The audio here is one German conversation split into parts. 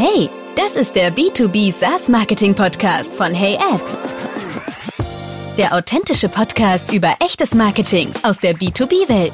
Hey, das ist der B2B SaaS Marketing Podcast von HeyAd. Der authentische Podcast über echtes Marketing aus der B2B-Welt.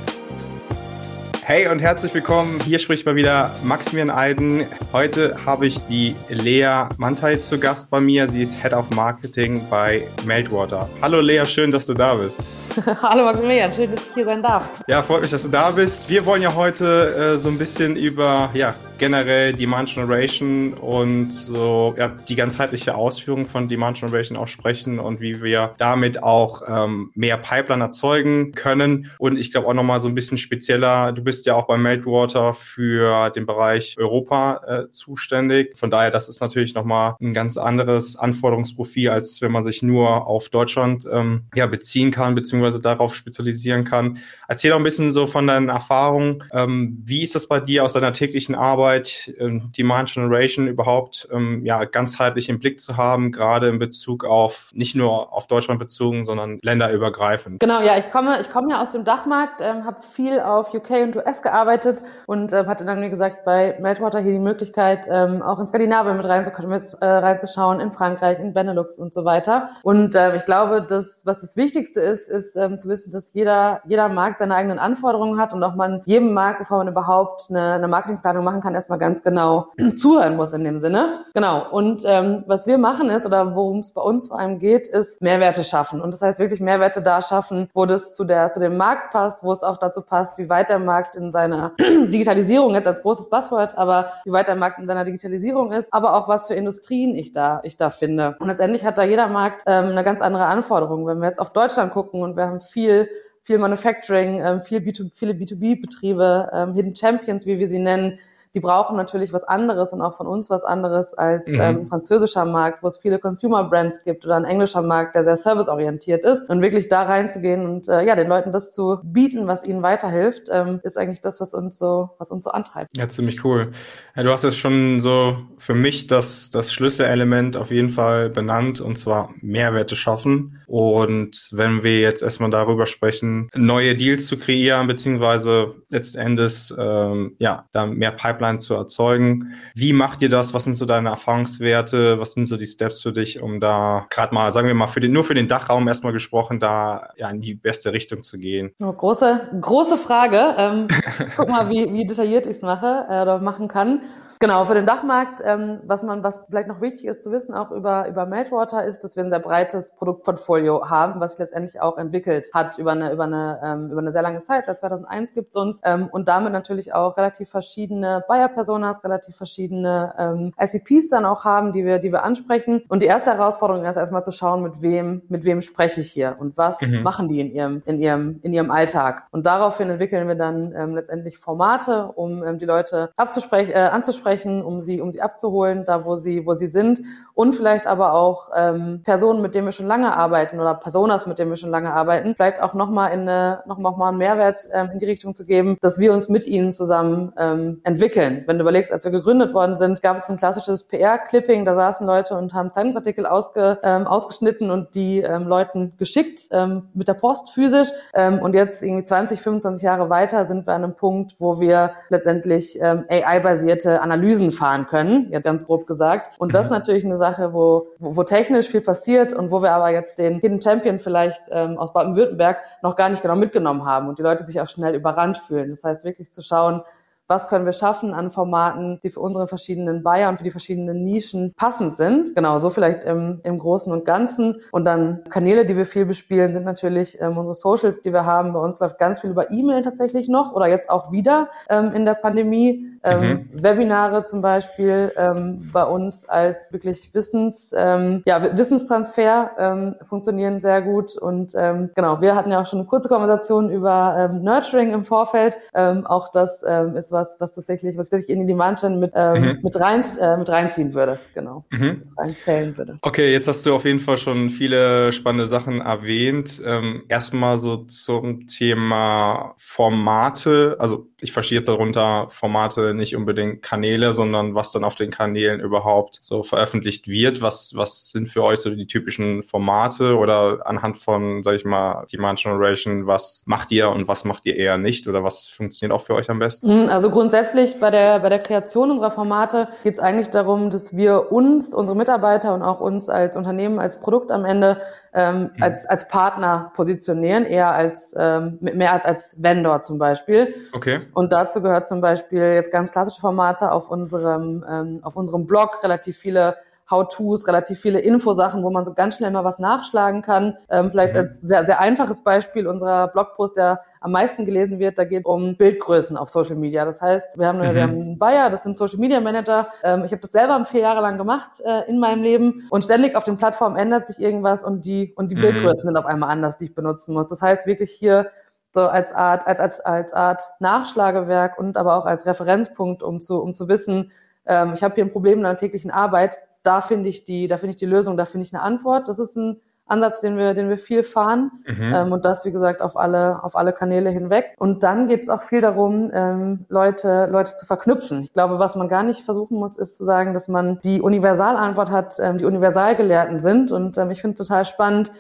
Hey und herzlich willkommen. Hier spricht mal wieder Maximilian Eiden. Heute habe ich die Lea Mantei zu Gast bei mir. Sie ist Head of Marketing bei Meltwater. Hallo Lea, schön, dass du da bist. Hallo Maximilian, schön, dass ich hier sein darf. Ja, freut mich, dass du da bist. Wir wollen ja heute äh, so ein bisschen über ja, generell Demand Generation und so ja, die ganzheitliche Ausführung von Demand Generation auch sprechen und wie wir damit auch ähm, mehr Pipeline erzeugen können. Und ich glaube auch nochmal so ein bisschen spezieller, du bist ja auch bei Meltwater für den Bereich Europa äh, zuständig. Von daher, das ist natürlich nochmal ein ganz anderes Anforderungsprofil, als wenn man sich nur auf Deutschland ähm, ja, beziehen kann, beziehungsweise darauf spezialisieren kann. Erzähl doch ein bisschen so von deinen Erfahrungen. Ähm, wie ist das bei dir aus deiner täglichen Arbeit, ähm, Demand Generation überhaupt ähm, ja, ganzheitlich im Blick zu haben, gerade in Bezug auf nicht nur auf Deutschland bezogen, sondern länderübergreifend? Genau, ja, ich komme, ich komme ja aus dem Dachmarkt, ähm, habe viel auf UK und US gearbeitet und äh, hatte dann, wie gesagt, bei Meltwater hier die Möglichkeit, ähm, auch in Skandinavien mit, reinzukommen, mit äh, reinzuschauen, in Frankreich, in Benelux und so weiter. Und äh, ich glaube, das, was das Wichtigste ist, ist ähm, zu wissen, dass jeder, jeder Markt seine eigenen Anforderungen hat und auch man jedem Markt, bevor man überhaupt eine, eine Marketingplanung machen kann, erstmal ganz genau zuhören muss in dem Sinne. Genau. Und ähm, was wir machen ist, oder worum es bei uns vor allem geht, ist Mehrwerte schaffen. Und das heißt wirklich Mehrwerte da schaffen, wo das zu der, zu dem Markt passt, wo es auch dazu passt, wie weit der Markt in seiner Digitalisierung jetzt als großes Buzzword, aber wie weit der Markt in seiner Digitalisierung ist, aber auch was für Industrien ich da, ich da finde. Und letztendlich hat da jeder Markt ähm, eine ganz andere Anforderung. Wenn wir jetzt auf Deutschland gucken und wir haben viel viel Manufacturing, ähm, viel B2, viele B2B-Betriebe, ähm, Hidden Champions, wie wir sie nennen, die brauchen natürlich was anderes und auch von uns was anderes als mhm. ähm, französischer Markt, wo es viele Consumer Brands gibt oder ein englischer Markt, der sehr serviceorientiert ist. Und wirklich da reinzugehen und äh, ja, den Leuten das zu bieten, was ihnen weiterhilft, ähm, ist eigentlich das, was uns so, was uns so antreibt. Ja, ziemlich cool. Ja, du hast jetzt schon so für mich das, das Schlüsselelement auf jeden Fall benannt und zwar Mehrwerte schaffen. Und wenn wir jetzt erstmal darüber sprechen, neue Deals zu kreieren, beziehungsweise letztendlich ähm, ja, da mehr Pipeline Pipeline zu erzeugen. Wie macht ihr das? Was sind so deine Erfahrungswerte? Was sind so die Steps für dich, um da gerade mal, sagen wir mal, für den, nur für den Dachraum erstmal gesprochen, da ja in die beste Richtung zu gehen? Oh, große, große Frage. Ähm, guck mal, wie, wie detailliert ich es mache äh, oder machen kann. Genau, für den Dachmarkt, ähm, was man, was vielleicht noch wichtig ist zu wissen, auch über, über Meltwater, ist, dass wir ein sehr breites Produktportfolio haben, was sich letztendlich auch entwickelt hat über eine, über eine, ähm, über eine sehr lange Zeit. Seit 2001 gibt es uns ähm, und damit natürlich auch relativ verschiedene Buyer-Personas, relativ verschiedene ähm, ICPs dann auch haben, die wir, die wir ansprechen. Und die erste Herausforderung ist erstmal zu schauen, mit wem, mit wem spreche ich hier und was mhm. machen die in ihrem, in ihrem, in ihrem Alltag. Und daraufhin entwickeln wir dann ähm, letztendlich Formate, um ähm, die Leute abzusprechen, äh, anzusprechen ansprechen, um sie, um sie abzuholen, da wo sie, wo sie sind. Und vielleicht aber auch ähm, Personen, mit denen wir schon lange arbeiten oder Personas, mit denen wir schon lange arbeiten, vielleicht auch nochmal in eine, noch, noch mal einen Mehrwert ähm, in die Richtung zu geben, dass wir uns mit ihnen zusammen ähm, entwickeln. Wenn du überlegst, als wir gegründet worden sind, gab es ein klassisches PR-Clipping, da saßen Leute und haben Zeitungsartikel ausge, ähm, ausgeschnitten und die ähm, Leuten geschickt ähm, mit der Post physisch. Ähm, und jetzt irgendwie 20, 25 Jahre weiter sind wir an einem Punkt, wo wir letztendlich ähm, AI-basierte Analysen Analysen fahren können, jetzt ganz grob gesagt. Und mhm. das ist natürlich eine Sache, wo, wo, wo technisch viel passiert und wo wir aber jetzt den Hidden Champion vielleicht ähm, aus Baden-Württemberg noch gar nicht genau mitgenommen haben und die Leute sich auch schnell überrannt fühlen. Das heißt wirklich zu schauen, was können wir schaffen an Formaten, die für unsere verschiedenen Buyer und für die verschiedenen Nischen passend sind. Genau, so vielleicht im, im Großen und Ganzen. Und dann Kanäle, die wir viel bespielen, sind natürlich ähm, unsere Socials, die wir haben. Bei uns läuft ganz viel über E-Mail tatsächlich noch oder jetzt auch wieder ähm, in der Pandemie. Ähm, mhm. Webinare zum Beispiel ähm, bei uns als wirklich Wissens, ähm, ja, Wissenstransfer ähm, funktionieren sehr gut. Und ähm, genau, wir hatten ja auch schon eine kurze Konversation über ähm, Nurturing im Vorfeld. Ähm, auch das ähm, ist was, was tatsächlich, was tatsächlich in die Demand Gen mit, ähm, mhm. mit, rein, äh, mit reinziehen würde, genau, mhm. reinzählen würde. Okay, jetzt hast du auf jeden Fall schon viele spannende Sachen erwähnt. Ähm, erstmal so zum Thema Formate, also ich verstehe jetzt darunter Formate nicht unbedingt Kanäle, sondern was dann auf den Kanälen überhaupt so veröffentlicht wird. Was, was sind für euch so die typischen Formate oder anhand von, sag ich mal, Demand Generation, was macht ihr und was macht ihr eher nicht oder was funktioniert auch für euch am besten? Mhm, also grundsätzlich bei der, bei der Kreation unserer Formate geht es eigentlich darum, dass wir uns, unsere Mitarbeiter und auch uns als Unternehmen, als Produkt am Ende ähm, mhm. als, als Partner positionieren, eher als ähm, mehr als als Vendor zum Beispiel. Okay. Und dazu gehört zum Beispiel jetzt ganz klassische Formate auf unserem, ähm, auf unserem Blog, relativ viele How-Tos, relativ viele Infosachen, wo man so ganz schnell mal was nachschlagen kann. Ähm, vielleicht mhm. als sehr, sehr einfaches Beispiel unserer Blogpost, der am meisten gelesen wird, da geht es um Bildgrößen auf Social Media. Das heißt, wir haben, mhm. wir haben einen Bayer, das sind Social Media Manager. Ähm, ich habe das selber vier Jahre lang gemacht äh, in meinem Leben und ständig auf den Plattformen ändert sich irgendwas und die und die mhm. Bildgrößen sind auf einmal anders, die ich benutzen muss. Das heißt wirklich hier so als Art, als, als, als Art Nachschlagewerk und aber auch als Referenzpunkt, um zu, um zu wissen, ähm, ich habe hier ein Problem in der täglichen Arbeit, da finde ich die, da finde ich die Lösung, da finde ich eine Antwort. Das ist ein Ansatz, den wir, den wir viel fahren mhm. ähm, und das, wie gesagt, auf alle, auf alle Kanäle hinweg. Und dann geht es auch viel darum, ähm, Leute, Leute zu verknüpfen. Ich glaube, was man gar nicht versuchen muss, ist zu sagen, dass man die Universalantwort hat, ähm, die Universalgelehrten sind. Und ähm, ich finde es total spannend,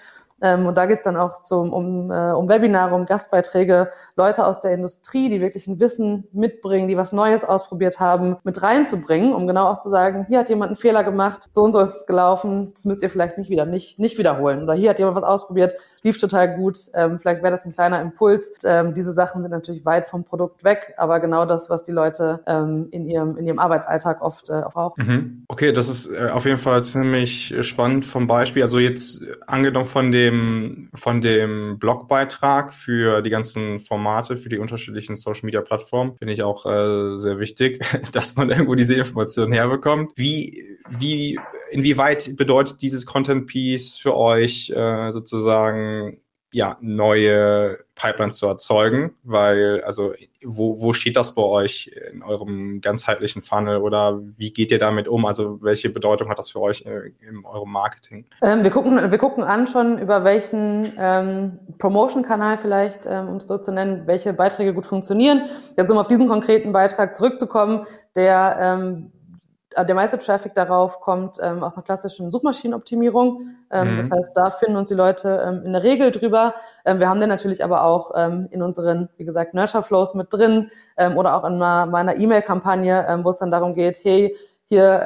ähm, und da geht's dann auch zum, um, äh, um Webinare, um Gastbeiträge, Leute aus der Industrie, die wirklich ein Wissen mitbringen, die was Neues ausprobiert haben, mit reinzubringen, um genau auch zu sagen, hier hat jemand einen Fehler gemacht, so und so ist es gelaufen, das müsst ihr vielleicht nicht wieder, nicht, nicht wiederholen. Oder hier hat jemand was ausprobiert, lief total gut, ähm, vielleicht wäre das ein kleiner Impuls. Ähm, diese Sachen sind natürlich weit vom Produkt weg, aber genau das, was die Leute ähm, in, ihrem, in ihrem Arbeitsalltag oft äh, auch brauchen. Mhm. Okay, das ist äh, auf jeden Fall ziemlich spannend vom Beispiel. Also jetzt angenommen von dem, von dem Blogbeitrag für die ganzen Formate, für die unterschiedlichen Social Media Plattformen, finde ich auch äh, sehr wichtig, dass man irgendwo diese Informationen herbekommt. Wie, wie inwieweit bedeutet dieses Content Piece für euch äh, sozusagen ja neue Pipelines zu erzeugen? Weil also wo, wo steht das bei euch in eurem ganzheitlichen Funnel oder wie geht ihr damit um? Also welche Bedeutung hat das für euch äh, in eurem Marketing? Ähm, wir gucken wir gucken an schon über welchen ähm, Promotion-Kanal vielleicht, ähm, um es so zu nennen, welche Beiträge gut funktionieren. Jetzt um auf diesen konkreten Beitrag zurückzukommen, der ähm, äh, der meiste Traffic darauf kommt ähm, aus einer klassischen Suchmaschinenoptimierung. Ähm, mhm. Das heißt, da finden uns die Leute ähm, in der Regel drüber. Ähm, wir haben den natürlich aber auch ähm, in unseren, wie gesagt, Nurture Flows mit drin ähm, oder auch in meiner E-Mail-Kampagne, wo es dann darum geht, hey, hier,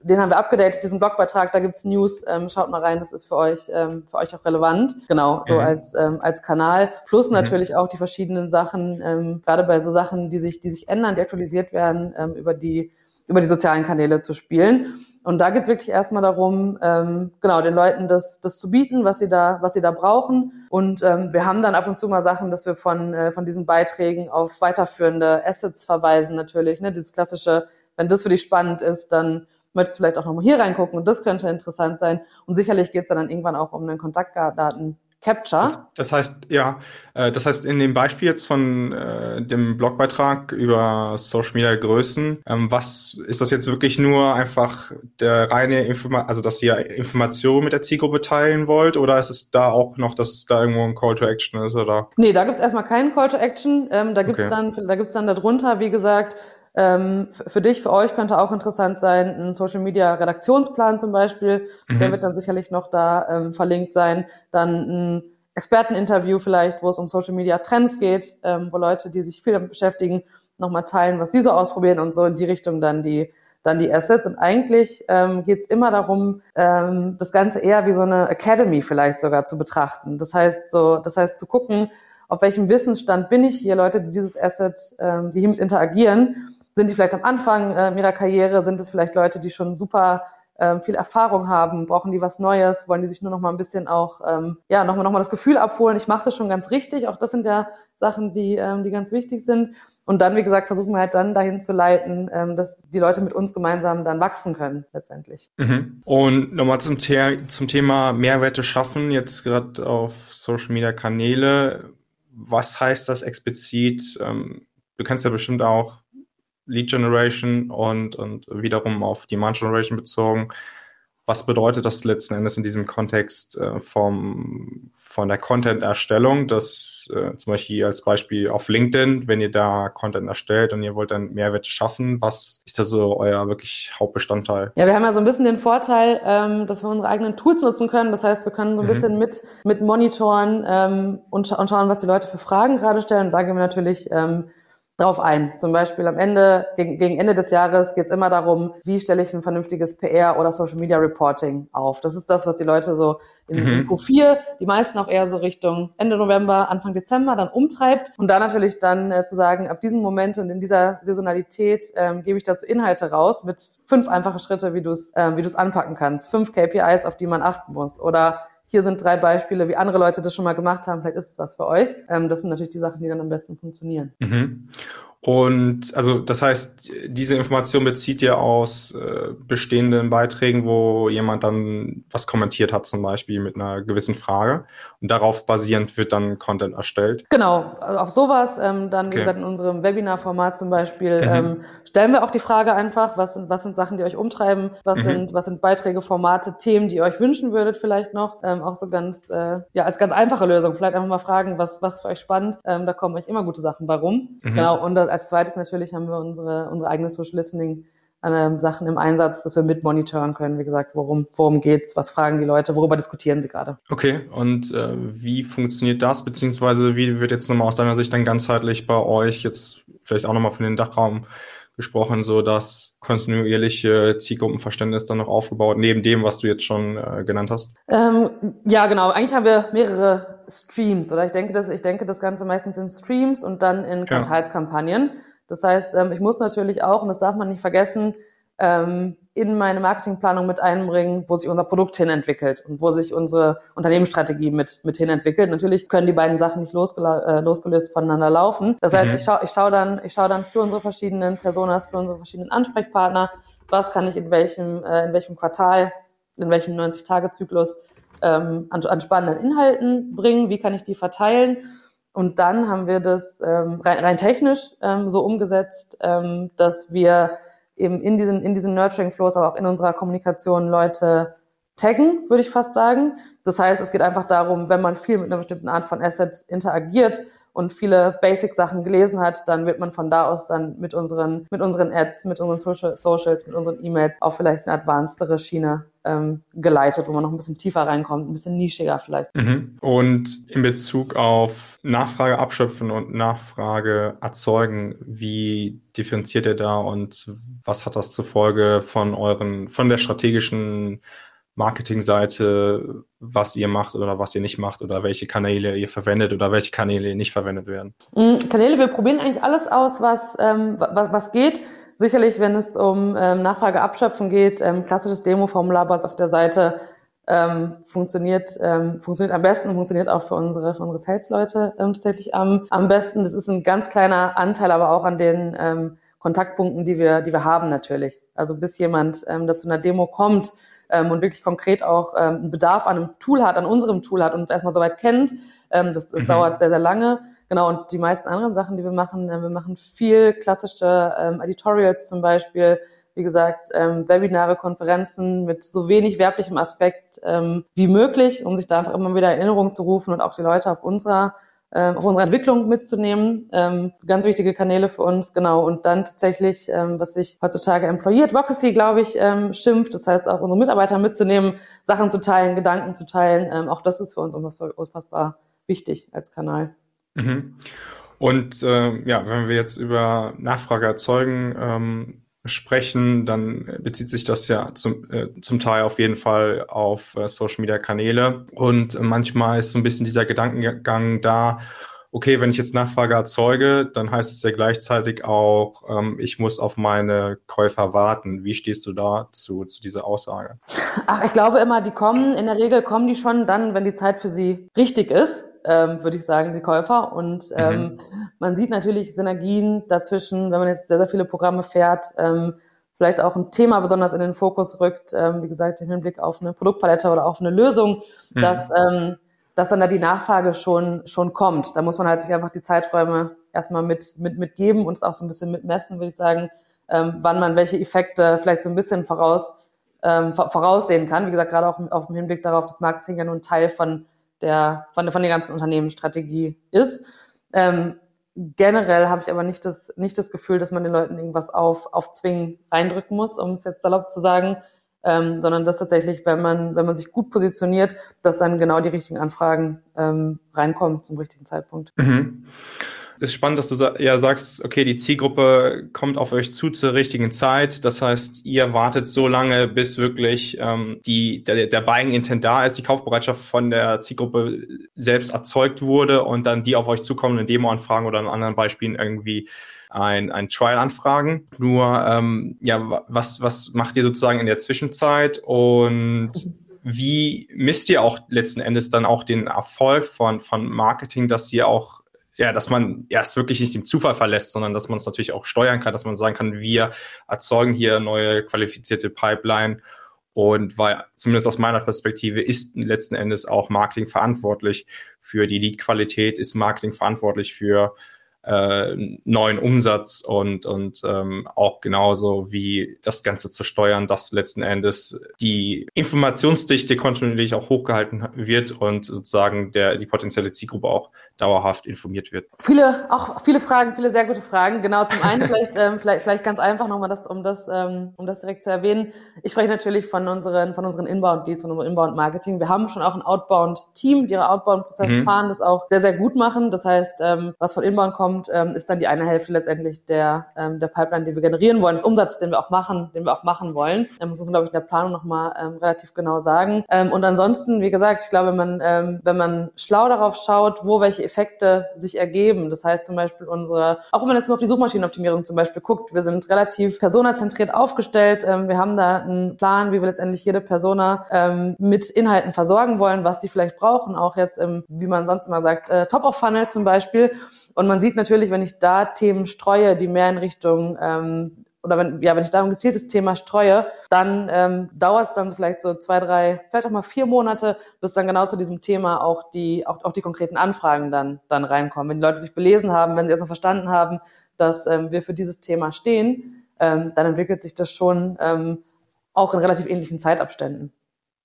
den haben wir abgedatet, diesen Blogbeitrag, da gibt's News, schaut mal rein, das ist für euch, für euch auch relevant. Genau, so mhm. als, als Kanal. Plus mhm. natürlich auch die verschiedenen Sachen, gerade bei so Sachen, die sich, die sich ändern, die aktualisiert werden, über die über die sozialen Kanäle zu spielen. Und da geht's wirklich erstmal darum, ähm, genau, den Leuten das, das zu bieten, was sie da, was sie da brauchen. Und ähm, wir haben dann ab und zu mal Sachen, dass wir von, äh, von diesen Beiträgen auf weiterführende Assets verweisen natürlich. Ne? Dieses klassische, wenn das für dich spannend ist, dann möchtest du vielleicht auch nochmal hier reingucken und das könnte interessant sein. Und sicherlich geht's dann, dann irgendwann auch um den Kontaktdaten Capture. Das, das, heißt, ja, äh, das heißt, in dem Beispiel jetzt von äh, dem Blogbeitrag über Social Media Größen, ähm, was ist das jetzt wirklich nur einfach der reine Information, also dass ihr Informationen mit der Zielgruppe teilen wollt, oder ist es da auch noch, dass es da irgendwo ein Call to Action ist, oder? Nee, da gibt's erstmal keinen Call to Action. Ähm, da gibt's okay. dann, da gibt's dann darunter, wie gesagt, ähm, für dich, für euch könnte auch interessant sein, ein Social Media Redaktionsplan zum Beispiel. Mhm. Der wird dann sicherlich noch da ähm, verlinkt sein. Dann ein Experteninterview vielleicht, wo es um Social Media Trends geht, ähm, wo Leute, die sich viel damit beschäftigen, nochmal teilen, was sie so ausprobieren und so in die Richtung dann die dann die Assets. Und eigentlich ähm, geht es immer darum, ähm, das Ganze eher wie so eine Academy vielleicht sogar zu betrachten. Das heißt, so, das heißt zu gucken, auf welchem Wissensstand bin ich hier, Leute, die dieses Asset, ähm, die hiermit interagieren sind die vielleicht am Anfang äh, ihrer Karriere? Sind es vielleicht Leute, die schon super ähm, viel Erfahrung haben? Brauchen die was Neues? Wollen die sich nur noch mal ein bisschen auch, ähm, ja, nochmal noch mal das Gefühl abholen, ich mache das schon ganz richtig. Auch das sind ja Sachen, die, ähm, die ganz wichtig sind. Und dann, wie gesagt, versuchen wir halt dann dahin zu leiten, ähm, dass die Leute mit uns gemeinsam dann wachsen können, letztendlich. Mhm. Und nochmal zum, The zum Thema Mehrwerte schaffen, jetzt gerade auf Social Media Kanäle. Was heißt das explizit? Ähm, du kennst ja bestimmt auch Lead Generation und, und wiederum auf Demand Generation bezogen. was bedeutet das letzten Endes in diesem Kontext äh, vom, von der Content-Erstellung? Das äh, zum Beispiel als Beispiel auf LinkedIn, wenn ihr da Content erstellt und ihr wollt dann Mehrwert schaffen, was ist da so euer wirklich Hauptbestandteil? Ja, wir haben ja so ein bisschen den Vorteil, ähm, dass wir unsere eigenen Tools nutzen können. Das heißt, wir können so ein mhm. bisschen mit, mit monitoren ähm, und, scha und schauen, was die Leute für Fragen gerade stellen. Und da gehen wir natürlich ähm, drauf ein. Zum Beispiel am Ende, gegen, gegen Ende des Jahres geht es immer darum, wie stelle ich ein vernünftiges PR oder Social Media Reporting auf. Das ist das, was die Leute so in, mhm. in Q4, die meisten auch eher so Richtung Ende November, Anfang Dezember dann umtreibt. Und da natürlich dann äh, zu sagen, ab diesem Moment und in dieser Saisonalität ähm, gebe ich dazu Inhalte raus mit fünf einfache Schritte, wie du es äh, wie du es anpacken kannst. Fünf KPIs, auf die man achten muss. Oder hier sind drei Beispiele, wie andere Leute das schon mal gemacht haben, vielleicht ist es was für euch. Ähm, das sind natürlich die Sachen, die dann am besten funktionieren. Mhm. Und also das heißt, diese Information bezieht ihr aus äh, bestehenden Beiträgen, wo jemand dann was kommentiert hat, zum Beispiel mit einer gewissen Frage. Und darauf basierend wird dann Content erstellt. Genau, also auf sowas. Ähm, dann, okay. wie gesagt, in unserem Webinar-Format zum Beispiel mhm. ähm, stellen wir auch die Frage einfach, was sind, was sind Sachen, die euch umtreiben, was mhm. sind, was sind Beiträge, Formate, Themen, die ihr euch wünschen würdet, vielleicht noch. Ähm, auch so ganz, äh, ja, als ganz einfache Lösung. Vielleicht einfach mal fragen, was, was für euch spannend. Ähm, da kommen euch immer gute Sachen bei rum. Mhm. Genau. Und als zweites natürlich haben wir unsere, unsere eigene Social Listening äh, Sachen im Einsatz, dass wir mit monitoren können. Wie gesagt, worum, worum geht's, was fragen die Leute, worüber diskutieren sie gerade. Okay, und äh, wie funktioniert das, beziehungsweise wie wird jetzt nochmal aus deiner Sicht dann ganzheitlich bei euch jetzt vielleicht auch nochmal für den Dachraum gesprochen, so das kontinuierliche Zielgruppenverständnis dann noch aufgebaut, neben dem, was du jetzt schon äh, genannt hast? Ähm, ja, genau. Eigentlich haben wir mehrere Streams, oder ich denke, dass ich denke das Ganze meistens in Streams und dann in Quartalskampagnen. Ja. Das heißt, ähm, ich muss natürlich auch, und das darf man nicht vergessen, ähm, in meine Marketingplanung mit einbringen, wo sich unser Produkt hin entwickelt und wo sich unsere Unternehmensstrategie mit, mit hin entwickelt. Natürlich können die beiden Sachen nicht äh, losgelöst voneinander laufen. Das heißt, mhm. ich schaue ich schau dann, ich schau dann für unsere verschiedenen Personas, für unsere verschiedenen Ansprechpartner, was kann ich in welchem, äh, in welchem Quartal, in welchem 90-Tage-Zyklus ähm, an, an spannenden Inhalten bringen, wie kann ich die verteilen. Und dann haben wir das ähm, rein, rein technisch ähm, so umgesetzt, ähm, dass wir eben in diesen, in diesen Nurturing Flows, aber auch in unserer Kommunikation Leute taggen, würde ich fast sagen. Das heißt, es geht einfach darum, wenn man viel mit einer bestimmten Art von Assets interagiert, und viele Basic-Sachen gelesen hat, dann wird man von da aus dann mit unseren, mit unseren Ads, mit unseren Social, Socials, mit unseren E-Mails auf vielleicht eine advancedere Schiene ähm, geleitet, wo man noch ein bisschen tiefer reinkommt, ein bisschen nischiger vielleicht. Mhm. Und in Bezug auf Nachfrage abschöpfen und Nachfrage erzeugen, wie differenziert ihr da und was hat das zur Folge von euren, von der strategischen Marketingseite, was ihr macht oder was ihr nicht macht oder welche Kanäle ihr verwendet oder welche Kanäle nicht verwendet werden? Mm, Kanäle, wir probieren eigentlich alles aus, was, ähm, was, was geht. Sicherlich, wenn es um ähm, Nachfrage geht, ähm, klassisches Demo-Formular bei uns auf der Seite ähm, funktioniert, ähm, funktioniert am besten, funktioniert auch für unsere, für unsere Sales-Leute ähm, tatsächlich am, am besten. Das ist ein ganz kleiner Anteil, aber auch an den ähm, Kontaktpunkten, die wir, die wir haben natürlich. Also bis jemand ähm, dazu einer Demo kommt, ähm, und wirklich konkret auch ähm, einen Bedarf an einem Tool hat, an unserem Tool hat und uns erstmal soweit kennt. Ähm, das das mhm. dauert sehr, sehr lange. Genau, und die meisten anderen Sachen, die wir machen, äh, wir machen viel klassische ähm, Editorials zum Beispiel, wie gesagt, ähm, Webinare, Konferenzen mit so wenig werblichem Aspekt ähm, wie möglich, um sich da einfach immer wieder Erinnerungen zu rufen und auch die Leute auf unserer äh, auf unsere Entwicklung mitzunehmen. Ähm, ganz wichtige Kanäle für uns, genau. Und dann tatsächlich, ähm, was sich heutzutage Employee Advocacy, glaube ich, ähm, schimpft. Das heißt, auch unsere Mitarbeiter mitzunehmen, Sachen zu teilen, Gedanken zu teilen. Ähm, auch das ist für uns unfassbar wichtig als Kanal. Mhm. Und äh, ja, wenn wir jetzt über Nachfrage erzeugen, ähm, sprechen, dann bezieht sich das ja zum, äh, zum Teil auf jeden Fall auf äh, Social Media Kanäle. Und manchmal ist so ein bisschen dieser Gedankengang da, okay, wenn ich jetzt Nachfrage erzeuge, dann heißt es ja gleichzeitig auch, ähm, ich muss auf meine Käufer warten. Wie stehst du dazu, zu dieser Aussage? Ach, ich glaube immer, die kommen, in der Regel kommen die schon dann, wenn die Zeit für sie richtig ist ähm, würde ich sagen, die Käufer. Und mhm. ähm, mhm. man sieht natürlich Synergien dazwischen, wenn man jetzt sehr, sehr viele Programme fährt, ähm, vielleicht auch ein Thema besonders in den Fokus rückt, ähm, wie gesagt, im Hinblick auf eine Produktpalette oder auf eine Lösung, mhm. dass, ähm, dass dann da die Nachfrage schon, schon kommt. Da muss man halt sich einfach die Zeiträume erstmal mit, mit, mitgeben und es auch so ein bisschen mitmessen, würde ich sagen, ähm, wann man welche Effekte vielleicht so ein bisschen voraus ähm, voraussehen kann. Wie gesagt, gerade auch auf dem Hinblick darauf, dass Marketing ja nur ein Teil von der, von, der, von der ganzen Unternehmensstrategie ist. Ähm, generell habe ich aber nicht das, nicht das Gefühl, dass man den Leuten irgendwas auf, auf Zwingen reindrücken muss, um es jetzt salopp zu sagen, ähm, sondern dass tatsächlich, wenn man, wenn man sich gut positioniert, dass dann genau die richtigen Anfragen ähm, reinkommen zum richtigen Zeitpunkt. Mhm ist spannend, dass du ja sagst, okay, die Zielgruppe kommt auf euch zu zur richtigen Zeit. Das heißt, ihr wartet so lange, bis wirklich ähm, die, der, der Buying Intent da ist, die Kaufbereitschaft von der Zielgruppe selbst erzeugt wurde und dann die auf euch zukommen, eine Demo-Anfragen oder in anderen Beispielen irgendwie ein, ein Trial anfragen. Nur, ähm, ja, was, was macht ihr sozusagen in der Zwischenzeit und wie misst ihr auch letzten Endes dann auch den Erfolg von, von Marketing, dass ihr auch ja, dass man ja, es wirklich nicht dem Zufall verlässt, sondern dass man es natürlich auch steuern kann, dass man sagen kann, wir erzeugen hier neue qualifizierte Pipeline. Und weil zumindest aus meiner Perspektive ist letzten Endes auch Marketing verantwortlich für die Lead-Qualität, ist Marketing verantwortlich für äh, neuen Umsatz und, und ähm, auch genauso wie das Ganze zu steuern, dass letzten Endes die Informationsdichte kontinuierlich auch hochgehalten wird und sozusagen der, die potenzielle Zielgruppe auch dauerhaft informiert wird. Viele, auch viele Fragen, viele sehr gute Fragen. Genau, zum einen vielleicht, ähm, vielleicht, vielleicht ganz einfach nochmal das, um das, ähm, um das direkt zu erwähnen. Ich spreche natürlich von unseren, von unseren Inbound-Leads, von unserem Inbound-Marketing. Wir haben schon auch ein Outbound-Team, die ihre Outbound-Prozesse mhm. fahren, das auch sehr, sehr gut machen. Das heißt, ähm, was von Inbound kommt, ähm, ist dann die eine Hälfte letztendlich der, ähm, der Pipeline, die wir generieren wollen, des Umsatzes, den wir auch machen, den wir auch machen wollen. Ähm, das muss man, glaube ich, in der Planung nochmal ähm, relativ genau sagen. Ähm, und ansonsten, wie gesagt, ich glaube, wenn man, ähm, wenn man schlau darauf schaut, wo welche Effekte sich ergeben. Das heißt zum Beispiel unsere, auch wenn man jetzt nur auf die Suchmaschinenoptimierung zum Beispiel guckt, wir sind relativ personazentriert aufgestellt. Ähm, wir haben da einen Plan, wie wir letztendlich jede Persona ähm, mit Inhalten versorgen wollen, was die vielleicht brauchen, auch jetzt im, wie man sonst immer sagt, äh, Top of Funnel zum Beispiel. Und man sieht natürlich, wenn ich da Themen streue, die mehr in Richtung ähm, oder wenn, ja, wenn ich da ein gezieltes Thema streue, dann ähm, dauert es dann vielleicht so zwei, drei, vielleicht auch mal vier Monate, bis dann genau zu diesem Thema auch die, auch, auch die konkreten Anfragen dann, dann reinkommen. Wenn die Leute sich belesen haben, wenn sie erstmal verstanden haben, dass ähm, wir für dieses Thema stehen, ähm, dann entwickelt sich das schon ähm, auch in relativ ähnlichen Zeitabständen.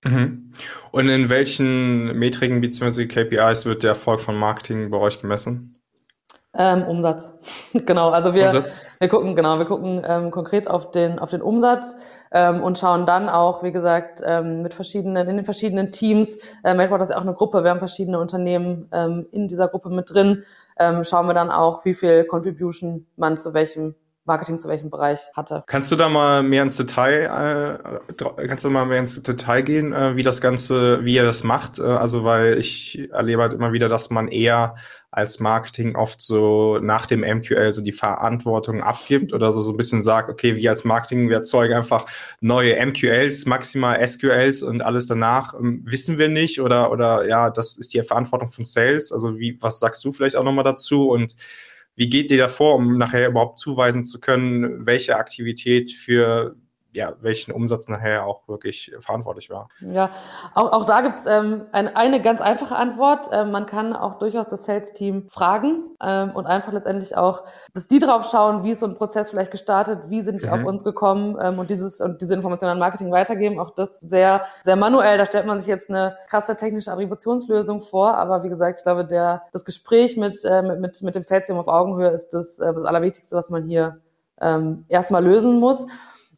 Mhm. Und in welchen Metriken bzw. KPIs wird der Erfolg von Marketing bei euch gemessen? Ähm, Umsatz. genau, also wir, Umsatz? wir gucken, genau, wir gucken ähm, konkret auf den, auf den Umsatz ähm, und schauen dann auch, wie gesagt, ähm, mit verschiedenen, in den verschiedenen Teams, ähm, Melford ist ja auch eine Gruppe, wir haben verschiedene Unternehmen ähm, in dieser Gruppe mit drin, ähm, schauen wir dann auch, wie viel Contribution man zu welchem Marketing zu welchem Bereich hatte. Kannst du da mal mehr ins Detail, äh, kannst du mal mehr ins Detail gehen, äh, wie das Ganze, wie ihr das macht? Äh, also weil ich erlebe halt immer wieder, dass man eher als Marketing oft so nach dem MQL so die Verantwortung abgibt oder so, so ein bisschen sagt, okay, wir als Marketing, wir erzeugen einfach neue MQLs, maximal SQLs und alles danach ähm, wissen wir nicht oder, oder ja, das ist die Verantwortung von Sales. Also wie, was sagst du vielleicht auch nochmal dazu und wie geht ihr davor, um nachher überhaupt zuweisen zu können, welche Aktivität für ja, welchen Umsatz nachher auch wirklich verantwortlich war. Ja, auch, auch da gibt's ähm, ein, eine ganz einfache Antwort. Ähm, man kann auch durchaus das Sales-Team fragen ähm, und einfach letztendlich auch, dass die drauf schauen, wie ist so ein Prozess vielleicht gestartet, wie sind die mhm. auf uns gekommen ähm, und dieses und diese Informationen an Marketing weitergeben. Auch das sehr, sehr manuell. Da stellt man sich jetzt eine krasse technische Attributionslösung vor, aber wie gesagt, ich glaube, der das Gespräch mit, äh, mit, mit dem Sales-Team auf Augenhöhe ist das, äh, das Allerwichtigste, was man hier ähm, erstmal lösen muss.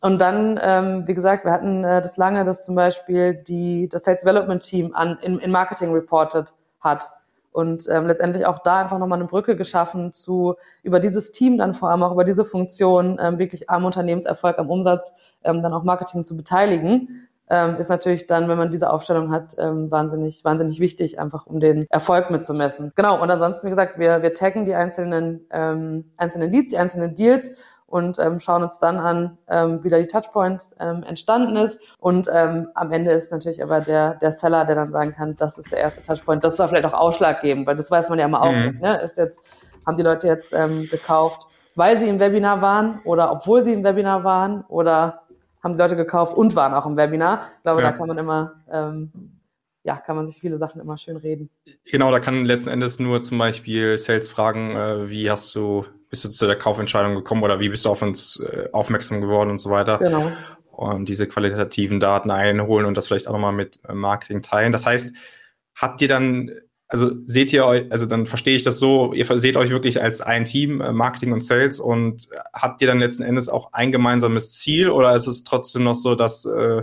Und dann, ähm, wie gesagt, wir hatten äh, das lange, dass zum Beispiel die, das Sales Development Team an, in, in Marketing reported hat. Und ähm, letztendlich auch da einfach nochmal eine Brücke geschaffen zu, über dieses Team dann vor allem auch über diese Funktion, ähm, wirklich am Unternehmenserfolg, am Umsatz, ähm, dann auch Marketing zu beteiligen. Ähm, ist natürlich dann, wenn man diese Aufstellung hat, ähm, wahnsinnig, wahnsinnig wichtig, einfach um den Erfolg mitzumessen. Genau, und ansonsten, wie gesagt, wir, wir taggen die einzelnen, ähm, einzelnen Leads, die einzelnen Deals und ähm, schauen uns dann an, ähm, wie da die Touchpoints ähm, entstanden ist. Und ähm, am Ende ist natürlich aber der, der Seller, der dann sagen kann, das ist der erste Touchpoint. Das war vielleicht auch ausschlaggebend, weil das weiß man ja immer auch mhm. nicht. Ne? Ist jetzt, haben die Leute jetzt ähm, gekauft, weil sie im Webinar waren oder obwohl sie im Webinar waren oder haben die Leute gekauft und waren auch im Webinar. Ich glaube, ja. da kann man immer ähm, ja, kann man sich viele Sachen immer schön reden. Genau, da kann letzten Endes nur zum Beispiel Sales fragen, äh, wie hast du, bist du zu der Kaufentscheidung gekommen oder wie bist du auf uns äh, aufmerksam geworden und so weiter. Genau. und diese qualitativen Daten einholen und das vielleicht auch nochmal mit äh, Marketing teilen. Das heißt, habt ihr dann, also seht ihr euch, also dann verstehe ich das so, ihr seht euch wirklich als ein Team, äh, Marketing und Sales und habt ihr dann letzten Endes auch ein gemeinsames Ziel oder ist es trotzdem noch so, dass äh,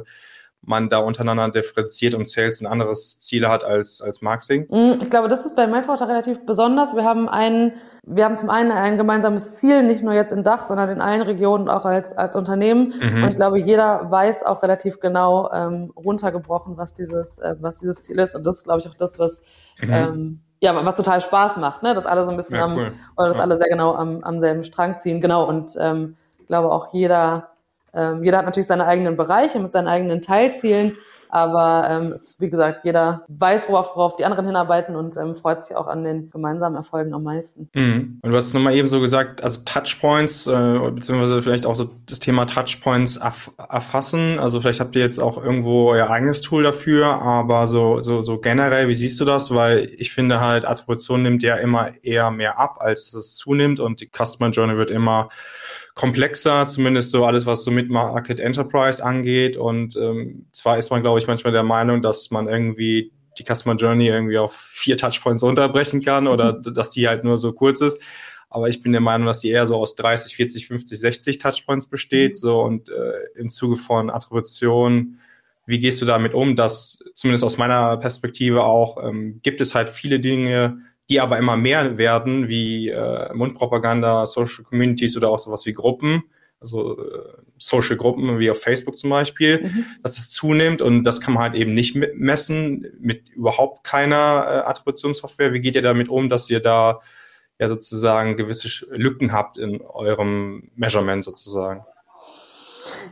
man da untereinander differenziert und Sales ein anderes Ziel hat als, als Marketing? Mm, ich glaube, das ist bei Meltwater relativ besonders. Wir haben einen, wir haben zum einen ein gemeinsames Ziel, nicht nur jetzt in Dach, sondern in allen Regionen auch als, als Unternehmen. Mhm. Und ich glaube, jeder weiß auch relativ genau ähm, runtergebrochen, was dieses, äh, was dieses Ziel ist. Und das ist, glaube ich, auch das, was, mhm. ähm, ja, was total Spaß macht, ne? dass alle so ein bisschen ja, am, cool. oder dass ja. alle sehr genau am, am selben Strang ziehen. Genau. Und ähm, ich glaube auch jeder, ähm, jeder hat natürlich seine eigenen Bereiche mit seinen eigenen Teilzielen, aber ähm, es, wie gesagt, jeder weiß, worauf, worauf die anderen hinarbeiten und ähm, freut sich auch an den gemeinsamen Erfolgen am meisten. Mhm. Und du hast nochmal eben so gesagt, also Touchpoints, äh, beziehungsweise vielleicht auch so das Thema Touchpoints erf erfassen. Also vielleicht habt ihr jetzt auch irgendwo euer eigenes Tool dafür, aber so, so, so generell, wie siehst du das? Weil ich finde halt, Attribution nimmt ja immer eher mehr ab, als es zunimmt und die Customer Journey wird immer komplexer, zumindest so alles, was so mit Market Enterprise angeht. Und ähm, zwar ist man, glaube ich, manchmal der Meinung, dass man irgendwie die Customer Journey irgendwie auf vier Touchpoints runterbrechen kann oder mhm. dass die halt nur so kurz ist. Aber ich bin der Meinung, dass die eher so aus 30, 40, 50, 60 Touchpoints besteht. Mhm. So und äh, im Zuge von Attribution, wie gehst du damit um? Dass zumindest aus meiner Perspektive auch ähm, gibt es halt viele Dinge, die aber immer mehr werden, wie äh, Mundpropaganda, Social Communities oder auch sowas wie Gruppen, also äh, Social Gruppen wie auf Facebook zum Beispiel, mhm. dass das zunimmt und das kann man halt eben nicht messen mit überhaupt keiner äh, Attributionssoftware. Wie geht ihr damit um, dass ihr da ja sozusagen gewisse Lücken habt in eurem Measurement sozusagen?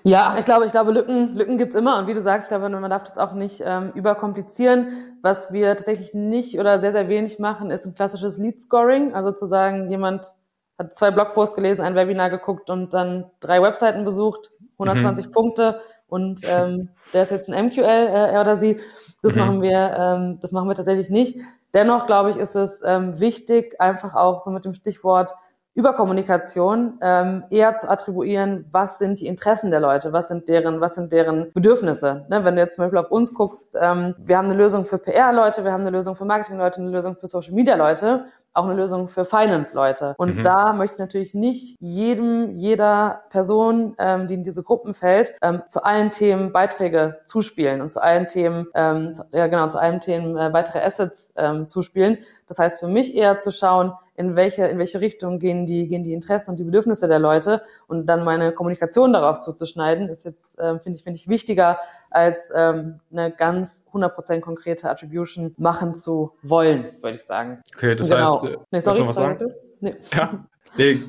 Ja, ich glaube, ich glaube, Lücken, Lücken gibt's immer. Und wie du sagst, ich glaube, man darf das auch nicht ähm, überkomplizieren. Was wir tatsächlich nicht oder sehr, sehr wenig machen, ist ein klassisches Lead-Scoring. Also zu sagen, jemand hat zwei Blogposts gelesen, ein Webinar geguckt und dann drei Webseiten besucht, 120 mhm. Punkte und ähm, der ist jetzt ein MQL, äh, er oder sie. Das mhm. machen wir, ähm, das machen wir tatsächlich nicht. Dennoch glaube ich, ist es ähm, wichtig, einfach auch so mit dem Stichwort über Kommunikation ähm, eher zu attribuieren, was sind die Interessen der Leute, was sind deren, was sind deren Bedürfnisse. Ne? Wenn du jetzt zum Beispiel auf uns guckst, ähm, wir haben eine Lösung für PR-Leute, wir haben eine Lösung für Marketing-Leute, eine Lösung für Social-Media-Leute auch eine Lösung für Finance-Leute. Und mhm. da möchte ich natürlich nicht jedem, jeder Person, ähm, die in diese Gruppen fällt, ähm, zu allen Themen Beiträge zuspielen und zu allen Themen, ähm, zu, ja genau, zu allen Themen äh, weitere Assets ähm, zuspielen. Das heißt für mich eher zu schauen, in welche, in welche Richtung gehen die, gehen die Interessen und die Bedürfnisse der Leute und dann meine Kommunikation darauf zuzuschneiden, ist jetzt, äh, finde ich, finde ich wichtiger, als ähm, eine ganz 100% konkrete Attribution machen zu wollen, würde ich sagen. Okay, das genau. heißt, äh, nee, sorry, was sagen? Nee. Ja, nee,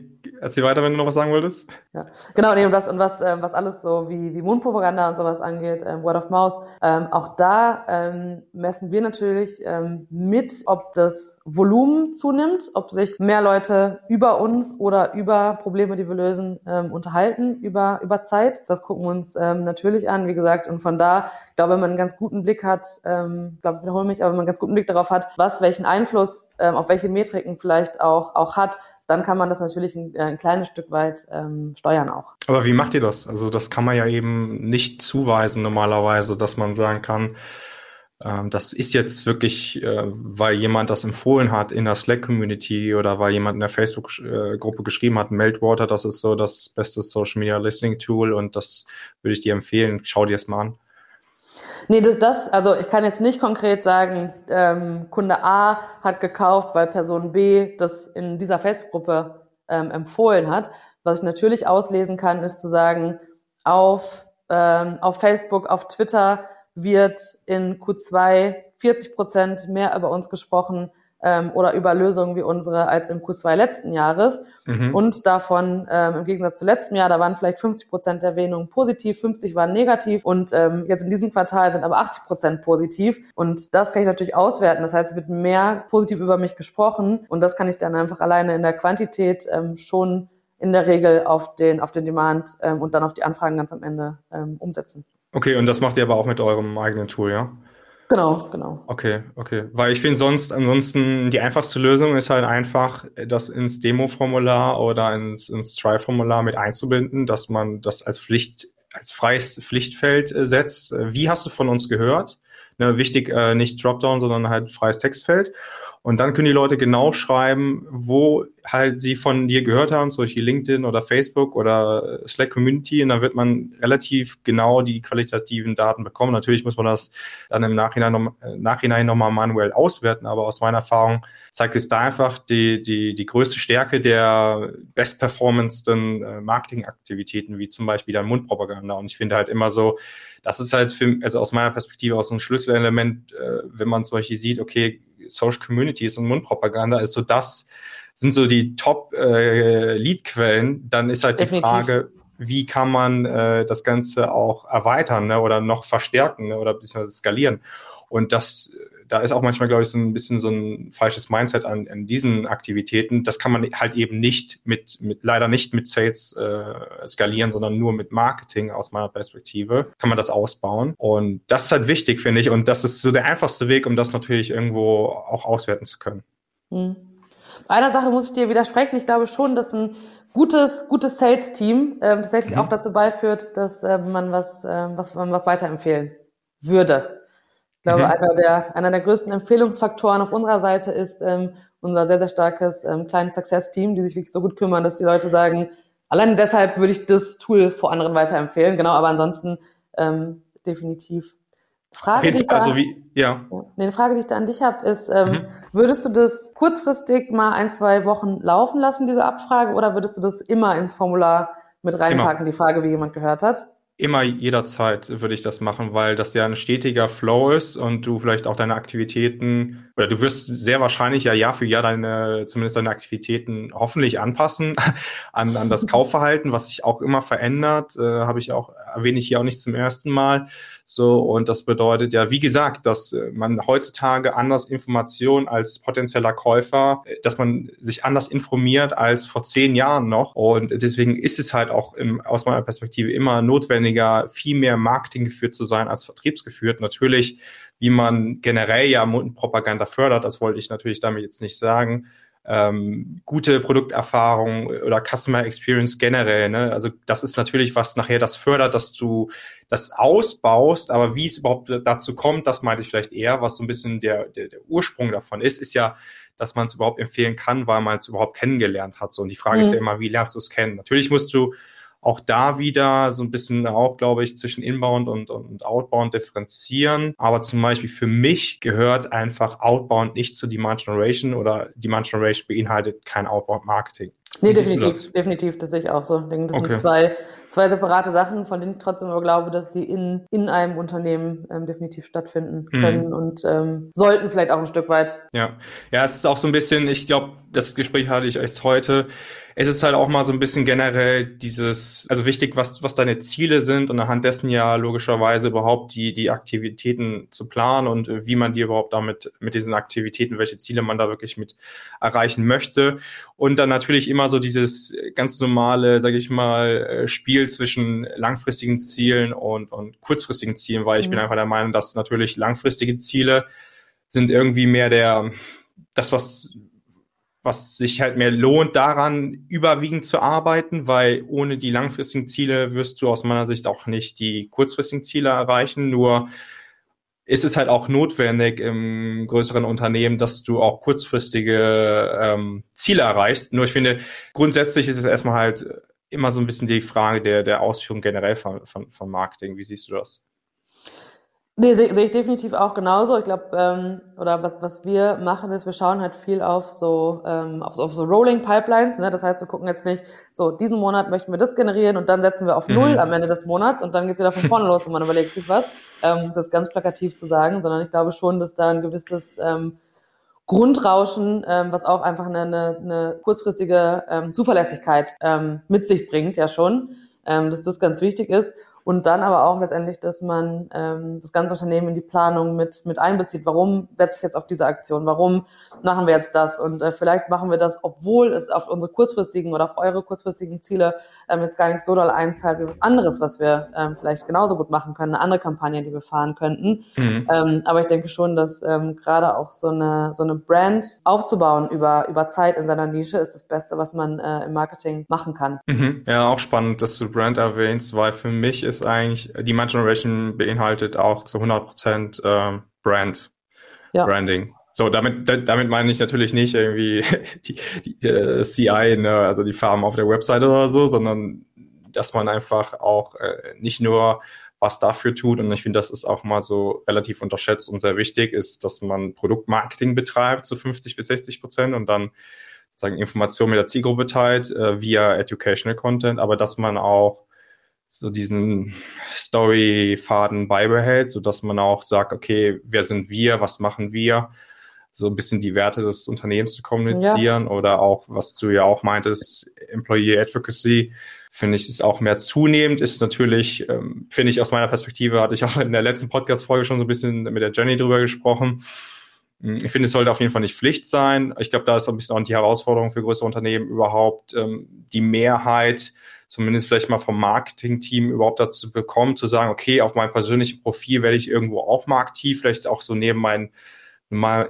erzähl weiter, wenn du noch was sagen wolltest. Ja, genau, nee, und was, und was, ähm, was alles so wie, wie Mundpropaganda und sowas angeht, ähm, Word of Mouth, ähm, auch da ähm, messen wir natürlich ähm, mit, ob das Volumen zunimmt, ob sich mehr Leute über uns oder über Probleme, die wir lösen, ähm, unterhalten über, über Zeit. Das gucken wir uns ähm, natürlich an, wie gesagt, und von da, glaube, wenn man einen ganz guten Blick hat, ähm, glaube, ich wiederhole mich, aber wenn man einen ganz guten Blick darauf hat, was welchen Einfluss ähm, auf welche Metriken vielleicht auch, auch hat, dann kann man das natürlich ein, äh, ein kleines Stück weit ähm, steuern auch. Aber wie macht ihr das? Also das kann man ja eben nicht zuweisen normalerweise, dass man sagen kann, ähm, das ist jetzt wirklich, äh, weil jemand das empfohlen hat in der Slack-Community oder weil jemand in der Facebook-Gruppe geschrieben hat, Meltwater, das ist so das beste Social Media Listening Tool und das würde ich dir empfehlen. Schau dir es mal an. Nee, das, das, also ich kann jetzt nicht konkret sagen, ähm, Kunde A hat gekauft, weil Person B das in dieser Facebook-Gruppe ähm, empfohlen hat. Was ich natürlich auslesen kann, ist zu sagen, auf, ähm, auf Facebook, auf Twitter wird in Q2 40 Prozent mehr über uns gesprochen ähm, oder über Lösungen wie unsere als im Q2 letzten Jahres. Mhm. Und davon ähm, im Gegensatz zu letztem Jahr, da waren vielleicht 50 Prozent der Erwähnungen positiv, 50 waren negativ und ähm, jetzt in diesem Quartal sind aber 80 Prozent positiv. Und das kann ich natürlich auswerten. Das heißt, es wird mehr positiv über mich gesprochen und das kann ich dann einfach alleine in der Quantität ähm, schon in der Regel auf den, auf den Demand ähm, und dann auf die Anfragen ganz am Ende ähm, umsetzen. Okay, und das macht ihr aber auch mit eurem eigenen Tool, ja? Genau, genau. Okay, okay. Weil ich finde sonst, ansonsten die einfachste Lösung ist halt einfach, das ins Demo-Formular oder ins, ins Try-Formular mit einzubinden, dass man das als Pflicht als freies Pflichtfeld äh, setzt, wie hast du von uns gehört? Ne, wichtig, äh, nicht Dropdown, sondern halt freies Textfeld. Und dann können die Leute genau schreiben, wo halt sie von dir gehört haben, zum Beispiel LinkedIn oder Facebook oder Slack Community. Und dann wird man relativ genau die qualitativen Daten bekommen. Natürlich muss man das dann im Nachhinein, äh, Nachhinein nochmal manuell auswerten. Aber aus meiner Erfahrung zeigt es da einfach die, die, die größte Stärke der best performance äh, Marketingaktivitäten, wie zum Beispiel dann Mundpropaganda. Und ich finde halt immer so, das ist halt für, also aus meiner Perspektive auch so ein Schlüsselelement, äh, wenn man zum Beispiel sieht, okay, Social Communities und Mundpropaganda ist so das, sind so die Top-Lead-Quellen, äh, dann ist halt Definitiv. die Frage, wie kann man äh, das Ganze auch erweitern ne, oder noch verstärken ne, oder beziehungsweise skalieren. Und das, da ist auch manchmal, glaube ich, so ein bisschen so ein falsches Mindset an, an diesen Aktivitäten. Das kann man halt eben nicht mit, mit leider nicht mit Sales äh, skalieren, sondern nur mit Marketing aus meiner Perspektive kann man das ausbauen. Und das ist halt wichtig, finde ich. Und das ist so der einfachste Weg, um das natürlich irgendwo auch auswerten zu können. Mhm. Bei einer Sache muss ich dir widersprechen. Ich glaube schon, dass ein gutes, gutes Sales-Team ähm, tatsächlich mhm. auch dazu beiführt, dass äh, man was, äh, was, man was weiterempfehlen würde. Ich glaube, mhm. einer, der, einer der größten Empfehlungsfaktoren auf unserer Seite ist ähm, unser sehr, sehr starkes ähm, kleines Success-Team, die sich wirklich so gut kümmern, dass die Leute sagen, allein deshalb würde ich das Tool vor anderen weiterempfehlen. Genau, aber ansonsten ähm, definitiv Frage, die ich, da, also wie, ja. eine Frage, die ich da an dich habe, ist, ähm, mhm. würdest du das kurzfristig mal ein, zwei Wochen laufen lassen, diese Abfrage, oder würdest du das immer ins Formular mit reinpacken, immer. die Frage, wie jemand gehört hat? Immer jederzeit würde ich das machen, weil das ja ein stetiger Flow ist und du vielleicht auch deine Aktivitäten oder du wirst sehr wahrscheinlich ja Jahr für Jahr deine, zumindest deine Aktivitäten hoffentlich anpassen an, an das Kaufverhalten, was sich auch immer verändert, äh, habe ich auch, erwähne ich hier auch nicht zum ersten Mal. So, und das bedeutet ja, wie gesagt, dass äh, man heutzutage anders Informationen als potenzieller Käufer, äh, dass man sich anders informiert als vor zehn Jahren noch. Und deswegen ist es halt auch im, aus meiner Perspektive immer notwendiger, viel mehr Marketing geführt zu sein als vertriebsgeführt. Natürlich, wie man generell ja Propaganda fördert, das wollte ich natürlich damit jetzt nicht sagen ähm, gute Produkterfahrung oder Customer Experience generell. Ne? Also das ist natürlich, was nachher das fördert, dass du das ausbaust, aber wie es überhaupt dazu kommt, das meinte ich vielleicht eher, was so ein bisschen der, der, der Ursprung davon ist, ist ja, dass man es überhaupt empfehlen kann, weil man es überhaupt kennengelernt hat. So, und die Frage mhm. ist ja immer, wie lernst du es kennen? Natürlich musst du auch da wieder so ein bisschen auch, glaube ich, zwischen Inbound und, und Outbound differenzieren. Aber zum Beispiel für mich gehört einfach Outbound nicht zu Demand Generation oder Demand Generation beinhaltet kein Outbound Marketing. Nee, definitiv, das? definitiv, das sehe ich auch so. Ich denke, das okay. sind zwei, zwei separate Sachen, von denen ich trotzdem aber glaube, dass sie in, in einem Unternehmen ähm, definitiv stattfinden mhm. können mhm. und ähm, sollten vielleicht auch ein Stück weit. Ja, ja, es ist auch so ein bisschen, ich glaube, das Gespräch hatte ich erst heute, es ist halt auch mal so ein bisschen generell dieses, also wichtig, was, was deine Ziele sind und anhand dessen ja logischerweise überhaupt die, die Aktivitäten zu planen und äh, wie man die überhaupt damit, mit diesen Aktivitäten, welche Ziele man da wirklich mit erreichen möchte. Und dann natürlich immer so dieses ganz normale, sage ich mal, äh, Spiel zwischen langfristigen Zielen und, und kurzfristigen Zielen, weil ich mhm. bin einfach der Meinung, dass natürlich langfristige Ziele sind irgendwie mehr der, das, was was sich halt mehr lohnt, daran überwiegend zu arbeiten, weil ohne die langfristigen Ziele wirst du aus meiner Sicht auch nicht die kurzfristigen Ziele erreichen. Nur ist es halt auch notwendig im größeren Unternehmen, dass du auch kurzfristige ähm, Ziele erreichst. Nur ich finde, grundsätzlich ist es erstmal halt immer so ein bisschen die Frage der, der Ausführung generell von, von, von Marketing. Wie siehst du das? Nee, sehe seh ich definitiv auch genauso. Ich glaube, ähm, oder was, was wir machen, ist, wir schauen halt viel auf so, ähm, auf, auf so Rolling Pipelines. Ne? Das heißt, wir gucken jetzt nicht, so diesen Monat möchten wir das generieren und dann setzen wir auf Null mhm. am Ende des Monats und dann geht's wieder von vorne los und man überlegt sich was. Ähm, das ist jetzt ganz plakativ zu sagen, sondern ich glaube schon, dass da ein gewisses ähm, Grundrauschen, ähm, was auch einfach eine, eine, eine kurzfristige ähm, Zuverlässigkeit ähm, mit sich bringt, ja schon, ähm, dass das ganz wichtig ist. Und dann aber auch letztendlich, dass man ähm, das ganze Unternehmen in die Planung mit, mit einbezieht. Warum setze ich jetzt auf diese Aktion? Warum machen wir jetzt das? Und äh, vielleicht machen wir das, obwohl es auf unsere kurzfristigen oder auf eure kurzfristigen Ziele ähm, jetzt gar nicht so doll einzahlt wie was anderes, was wir ähm, vielleicht genauso gut machen können, eine andere Kampagne, die wir fahren könnten. Mhm. Ähm, aber ich denke schon, dass ähm, gerade auch so eine, so eine Brand aufzubauen über, über Zeit in seiner Nische ist das Beste, was man äh, im Marketing machen kann. Mhm. Ja, auch spannend, dass du Brand erwähnst, weil für mich ist eigentlich, Demand Generation beinhaltet auch zu 100% äh, Brand, ja. Branding. So, damit, damit meine ich natürlich nicht irgendwie die, die äh, CI, ne, also die Farben auf der Webseite oder so, sondern dass man einfach auch äh, nicht nur was dafür tut. Und ich finde, das ist auch mal so relativ unterschätzt und sehr wichtig, ist, dass man Produktmarketing betreibt zu 50 bis 60 Prozent und dann sozusagen Informationen mit der Zielgruppe teilt äh, via Educational Content, aber dass man auch so diesen Story-Faden beibehält, so dass man auch sagt, okay, wer sind wir, was machen wir, so ein bisschen die Werte des Unternehmens zu kommunizieren ja. oder auch, was du ja auch meintest, Employee Advocacy, finde ich, ist auch mehr zunehmend, ist natürlich, ähm, finde ich aus meiner Perspektive, hatte ich auch in der letzten Podcast-Folge schon so ein bisschen mit der Jenny drüber gesprochen. Hm, ich finde, es sollte auf jeden Fall nicht Pflicht sein. Ich glaube, da ist so ein bisschen auch die Herausforderung für größere Unternehmen überhaupt, ähm, die Mehrheit, zumindest vielleicht mal vom Marketing-Team überhaupt dazu bekommen, zu sagen, okay, auf meinem persönlichen Profil werde ich irgendwo auch mal aktiv, vielleicht auch so neben meinen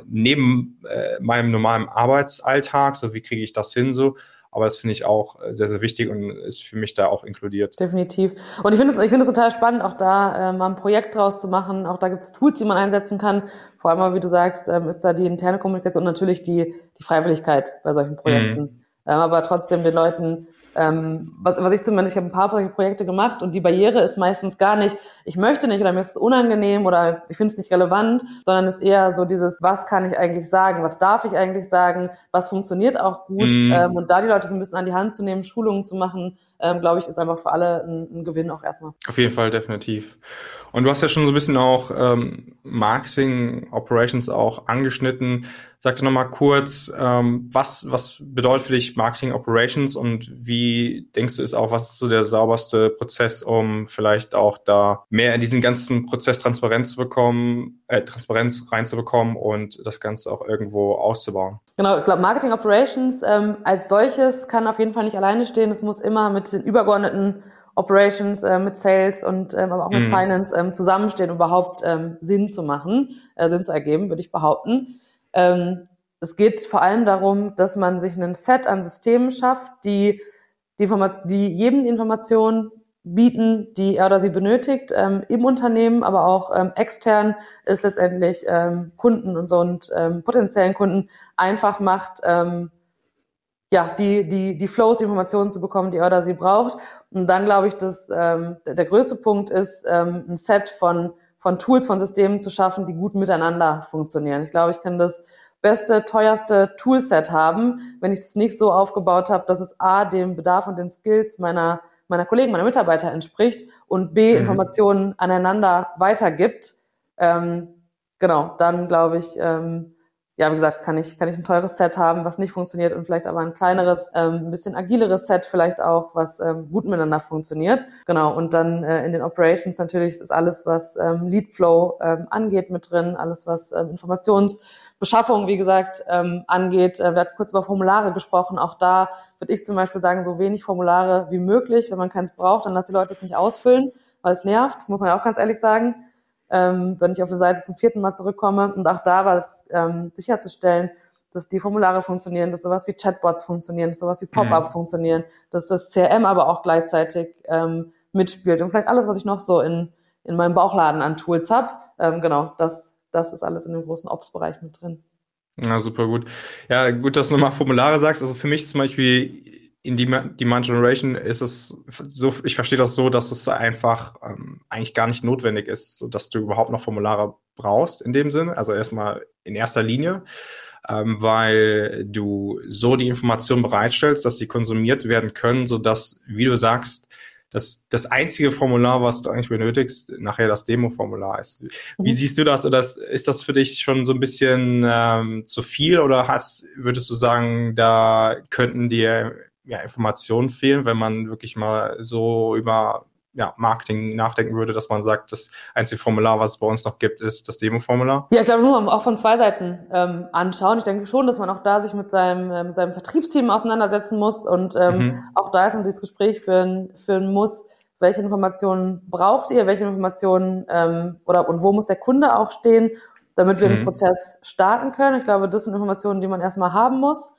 neben äh, meinem normalen Arbeitsalltag, so wie kriege ich das hin so. Aber das finde ich auch äh, sehr, sehr wichtig und ist für mich da auch inkludiert. Definitiv. Und ich finde es ich finde es total spannend, auch da äh, mal ein Projekt draus zu machen. Auch da gibt es Tools, die man einsetzen kann. Vor allem, wie du sagst, ähm, ist da die interne Kommunikation und natürlich die, die Freiwilligkeit bei solchen Projekten. Mhm. Ähm, aber trotzdem den Leuten ähm, was, was ich zumindest, ich habe ein paar Projekte gemacht und die Barriere ist meistens gar nicht, ich möchte nicht oder mir ist es unangenehm oder ich finde es nicht relevant, sondern es ist eher so dieses, was kann ich eigentlich sagen, was darf ich eigentlich sagen, was funktioniert auch gut mhm. ähm, und da die Leute so ein bisschen an die Hand zu nehmen, Schulungen zu machen, ähm, glaube ich, ist einfach für alle ein, ein Gewinn auch erstmal. Auf jeden Fall, definitiv. Und du hast ja schon so ein bisschen auch ähm, Marketing Operations auch angeschnitten. Sag dir nochmal kurz, ähm, was, was bedeutet für dich Marketing Operations und wie denkst du ist auch, was ist so der sauberste Prozess, um vielleicht auch da mehr in diesen ganzen Prozess Transparenz zu bekommen, äh, Transparenz reinzubekommen und das Ganze auch irgendwo auszubauen? Genau, ich glaube, Marketing Operations ähm, als solches kann auf jeden Fall nicht alleine stehen. Es muss immer mit den übergeordneten Operations, äh, mit Sales und ähm, aber auch mit mhm. Finance ähm, zusammenstehen, um überhaupt ähm, Sinn zu machen, äh, Sinn zu ergeben, würde ich behaupten. Ähm, es geht vor allem darum, dass man sich ein Set an Systemen schafft, die, die, die jedem die Information bieten, die er oder sie benötigt, ähm, im Unternehmen, aber auch ähm, extern ist letztendlich ähm, Kunden und so und ähm, potenziellen Kunden einfach macht, ähm, ja, die, die, die Flows, die Informationen zu bekommen, die er oder sie braucht. Und dann glaube ich, dass ähm, der, der größte Punkt ist, ähm, ein Set von, von Tools, von Systemen zu schaffen, die gut miteinander funktionieren. Ich glaube, ich kann das beste, teuerste Toolset haben, wenn ich es nicht so aufgebaut habe, dass es A, dem Bedarf und den Skills meiner, meiner Kollegen, meiner Mitarbeiter entspricht und B, mhm. Informationen aneinander weitergibt. Ähm, genau, dann glaube ich, ähm, ja, wie gesagt, kann ich, kann ich ein teures Set haben, was nicht funktioniert und vielleicht aber ein kleineres, ähm, ein bisschen agileres Set vielleicht auch, was ähm, gut miteinander funktioniert. Genau. Und dann äh, in den Operations natürlich ist alles, was ähm, Lead Flow ähm, angeht mit drin, alles, was ähm, Informationsbeschaffung, wie gesagt, ähm, angeht. Äh, wir hatten kurz über Formulare gesprochen. Auch da würde ich zum Beispiel sagen, so wenig Formulare wie möglich. Wenn man keins braucht, dann lass die Leute es nicht ausfüllen, weil es nervt, muss man ja auch ganz ehrlich sagen. Ähm, wenn ich auf der Seite zum vierten Mal zurückkomme. Und auch da war ähm, sicherzustellen, dass die Formulare funktionieren, dass sowas wie Chatbots funktionieren, dass sowas wie Pop-ups mhm. funktionieren, dass das CRM aber auch gleichzeitig ähm, mitspielt und vielleicht alles, was ich noch so in, in meinem Bauchladen an Tools habe. Ähm, genau, das, das ist alles in dem großen Ops-Bereich mit drin. Ja, super gut. Ja, gut, dass du nochmal Formulare sagst. Also für mich zum Beispiel in Demand Generation ist es so, ich verstehe das so, dass es einfach ähm, eigentlich gar nicht notwendig ist, so dass du überhaupt noch Formulare brauchst in dem Sinne. Also erstmal in erster Linie, ähm, weil du so die Informationen bereitstellst, dass sie konsumiert werden können, so dass, wie du sagst, das, das einzige Formular, was du eigentlich benötigst, nachher das Demo-Formular ist. Wie mhm. siehst du das? Oder ist das für dich schon so ein bisschen ähm, zu viel oder hast, würdest du sagen, da könnten dir ja, Informationen fehlen, wenn man wirklich mal so über ja, Marketing nachdenken würde, dass man sagt, das einzige Formular, was es bei uns noch gibt, ist das Demo-Formular? Ja, ich glaube, das muss man auch von zwei Seiten ähm, anschauen. Ich denke schon, dass man auch da sich mit seinem, äh, mit seinem Vertriebsteam auseinandersetzen muss und ähm, mhm. auch da ist man dieses Gespräch führen, führen muss, welche Informationen braucht ihr, welche Informationen ähm, oder und wo muss der Kunde auch stehen, damit wir mhm. den Prozess starten können. Ich glaube, das sind Informationen, die man erstmal haben muss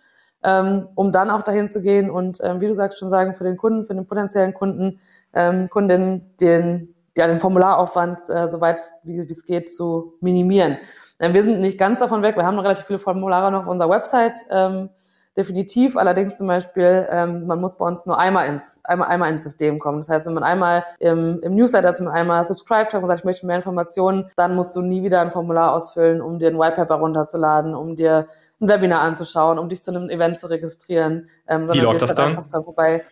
ähm, um dann auch dahin zu gehen und, ähm, wie du sagst, schon sagen, für den Kunden, für den potenziellen Kunden ähm, Kundinnen den, ja, den Formularaufwand äh, soweit wie es geht zu minimieren. Äh, wir sind nicht ganz davon weg. Wir haben noch relativ viele Formulare noch auf unserer Website. Ähm, definitiv. Allerdings zum Beispiel, ähm, man muss bei uns nur einmal ins, einmal, einmal ins System kommen. Das heißt, wenn man einmal im, im Newsletter ist, wenn man einmal subscribed hat und sagt, ich möchte mehr Informationen, dann musst du nie wieder ein Formular ausfüllen, um dir ein Whitepaper runterzuladen, um dir ein Webinar anzuschauen, um dich zu einem Event zu registrieren. Ähm, Wie läuft das dann? vorbei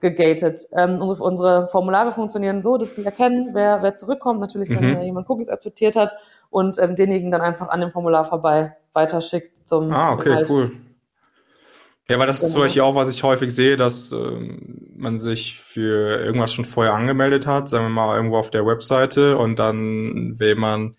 gegated. Ähm, unsere, unsere Formulare funktionieren so, dass die erkennen, wer, wer zurückkommt, natürlich, wenn mhm. jemand Cookies akzeptiert hat und ähm, denjenigen dann einfach an dem Formular vorbei weiterschickt zum Ah, okay, Inhalt. cool. Ja, weil das genau. ist zum Beispiel auch, was ich häufig sehe, dass ähm, man sich für irgendwas schon vorher angemeldet hat, sagen wir mal irgendwo auf der Webseite und dann will man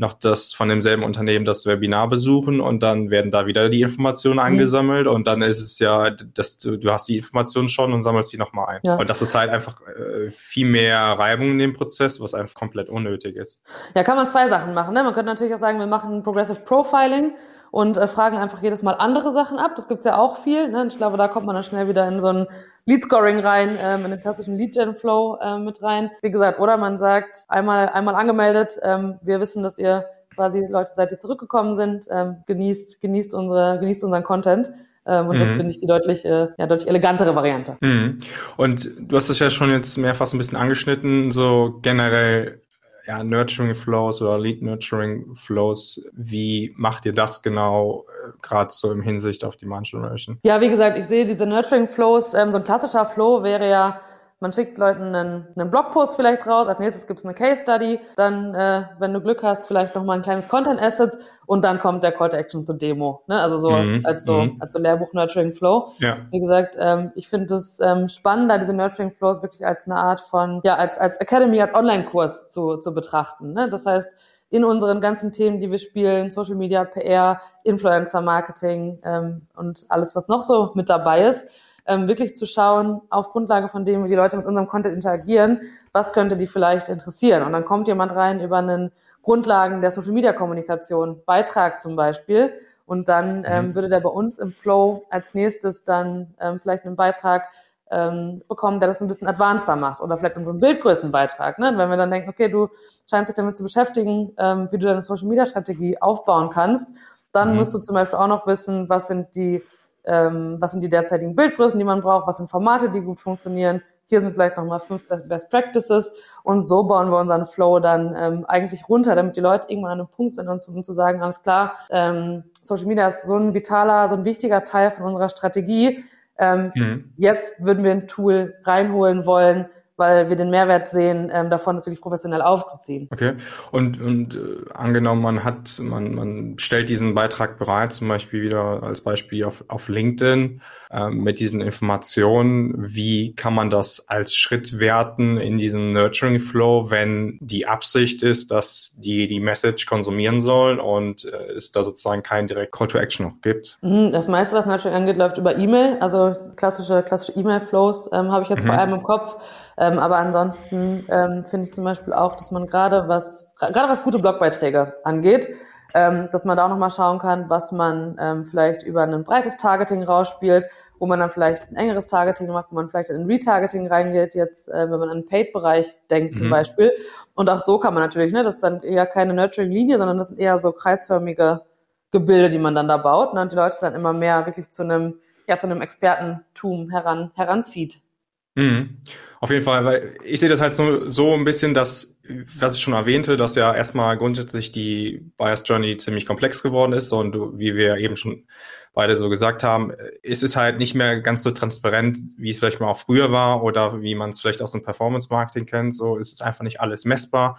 noch das von demselben Unternehmen das Webinar besuchen und dann werden da wieder die Informationen mhm. eingesammelt und dann ist es ja, dass du, du hast die Informationen schon und sammelst die nochmal ein. Ja. Und das ist halt einfach äh, viel mehr Reibung in dem Prozess, was einfach komplett unnötig ist. Ja, kann man zwei Sachen machen. Ne? Man könnte natürlich auch sagen, wir machen Progressive Profiling und äh, fragen einfach jedes Mal andere Sachen ab. Das gibt's ja auch viel. Ne? Ich glaube, da kommt man dann schnell wieder in so ein Lead-Scoring rein, ähm, in den klassischen Lead-Gen-Flow äh, mit rein. Wie gesagt, oder man sagt, einmal, einmal angemeldet, ähm, wir wissen, dass ihr quasi Leute seid, die zurückgekommen sind, ähm, genießt, genießt, unsere, genießt unseren Content. Ähm, und mhm. das finde ich die deutlich, äh, ja, deutlich elegantere Variante. Mhm. Und du hast es ja schon jetzt mehrfach so ein bisschen angeschnitten, so generell ja, Nurturing Flows oder Lead Nurturing Flows. Wie macht ihr das genau, äh, gerade so im Hinsicht auf die Generation? Ja, wie gesagt, ich sehe diese Nurturing Flows, ähm, so ein klassischer Flow wäre ja, man schickt Leuten einen, einen Blogpost vielleicht raus, als nächstes gibt's eine Case Study, dann, äh, wenn du Glück hast, vielleicht nochmal ein kleines Content Asset und dann kommt der Call to Action zur Demo. Ne? Also so mhm. als so mhm. als so Lehrbuch Nurturing Flow. Ja. Wie gesagt, ähm, ich finde es ähm, spannender, diese Nurturing Flows wirklich als eine Art von, ja, als, als Academy, als Online-Kurs zu, zu betrachten. Ne? Das heißt, in unseren ganzen Themen, die wir spielen, Social Media, PR, Influencer Marketing ähm, und alles, was noch so mit dabei ist, ähm, wirklich zu schauen, auf Grundlage von dem, wie die Leute mit unserem Content interagieren, was könnte die vielleicht interessieren. Und dann kommt jemand rein über einen Grundlagen der Social Media Kommunikation, Beitrag zum Beispiel. Und dann mhm. ähm, würde der bei uns im Flow als nächstes dann ähm, vielleicht einen Beitrag ähm, bekommen, der das ein bisschen advanceder macht oder vielleicht unseren Bildgrößenbeitrag. Ne? Wenn wir dann denken, okay, du scheinst dich damit zu beschäftigen, ähm, wie du deine Social Media Strategie aufbauen kannst, dann mhm. musst du zum Beispiel auch noch wissen, was sind die ähm, was sind die derzeitigen Bildgrößen, die man braucht, was sind Formate, die gut funktionieren. Hier sind vielleicht nochmal fünf Best Practices und so bauen wir unseren Flow dann ähm, eigentlich runter, damit die Leute irgendwann an einem Punkt sind, um zu sagen, alles klar, ähm, Social Media ist so ein vitaler, so ein wichtiger Teil von unserer Strategie. Ähm, mhm. Jetzt würden wir ein Tool reinholen wollen, weil wir den Mehrwert sehen, ähm, davon das wirklich professionell aufzuziehen. Okay. Und, und äh, angenommen, man hat, man, man stellt diesen Beitrag bereit, zum Beispiel wieder als Beispiel auf, auf LinkedIn äh, mit diesen Informationen. Wie kann man das als Schritt werten in diesem Nurturing Flow, wenn die Absicht ist, dass die die Message konsumieren sollen und äh, es da sozusagen kein direkt Call to Action noch gibt? Mhm, das meiste, was Nurturing angeht, läuft über E-Mail. Also klassische, klassische E-Mail-Flows ähm, habe ich jetzt mhm. vor allem im Kopf. Ähm, aber ansonsten ähm, finde ich zum Beispiel auch, dass man gerade was, gerade was gute Blogbeiträge angeht, ähm, dass man da auch nochmal schauen kann, was man ähm, vielleicht über ein breites Targeting rausspielt, wo man dann vielleicht ein engeres Targeting macht, wo man vielleicht in Retargeting reingeht, jetzt, äh, wenn man an den Paid-Bereich denkt mhm. zum Beispiel. Und auch so kann man natürlich, ne, das ist dann eher keine Nurturing-Linie, sondern das sind eher so kreisförmige Gebilde, die man dann da baut ne, und die Leute dann immer mehr wirklich zu einem, ja, zu einem Expertentum heran, heranzieht. Mhm. Auf jeden Fall, weil ich sehe das halt so, so ein bisschen, dass, was ich schon erwähnte, dass ja erstmal grundsätzlich die Bias Journey ziemlich komplex geworden ist und wie wir eben schon beide so gesagt haben, ist es halt nicht mehr ganz so transparent, wie es vielleicht mal auch früher war oder wie man es vielleicht aus dem Performance-Marketing kennt. So ist es einfach nicht alles messbar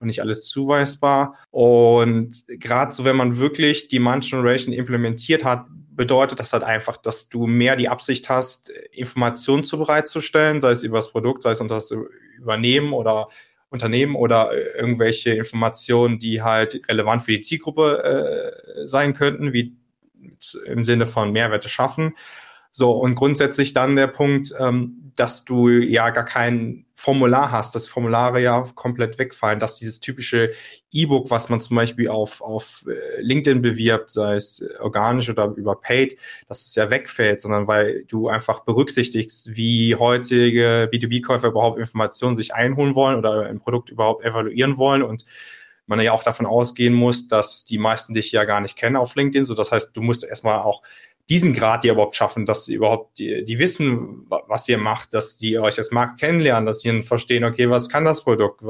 und nicht alles zuweisbar. Und gerade so, wenn man wirklich die Demand Generation implementiert hat, bedeutet das halt einfach, dass du mehr die Absicht hast, Informationen zu bereitzustellen, sei es über das Produkt, sei es unter das Übernehmen oder Unternehmen oder irgendwelche Informationen, die halt relevant für die Zielgruppe äh, sein könnten, wie im Sinne von Mehrwerte schaffen. So, und grundsätzlich dann der Punkt, ähm, dass du ja gar kein Formular hast, dass Formulare ja komplett wegfallen, dass dieses typische E-Book, was man zum Beispiel auf, auf äh, LinkedIn bewirbt, sei es organisch oder über Paid, dass es ja wegfällt, sondern weil du einfach berücksichtigst, wie heutige B2B-Käufer überhaupt Informationen sich einholen wollen oder ein Produkt überhaupt evaluieren wollen und man ja auch davon ausgehen muss, dass die meisten dich ja gar nicht kennen auf LinkedIn. So, das heißt, du musst erstmal auch diesen Grad dir überhaupt schaffen, dass sie überhaupt die, die wissen, was ihr macht, dass die euch als Markt kennenlernen, dass die verstehen, okay, was kann das Produkt?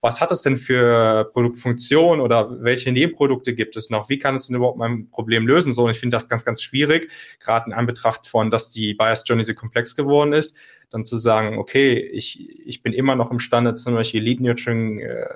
Was hat es denn für Produktfunktion oder welche Nebenprodukte gibt es noch? Wie kann es denn überhaupt mein Problem lösen? So, und ich finde das ganz, ganz schwierig, gerade in Anbetracht von, dass die Bias Journey so komplex geworden ist, dann zu sagen, okay, ich, ich bin immer noch imstande, zum Beispiel Lead Nurturing äh,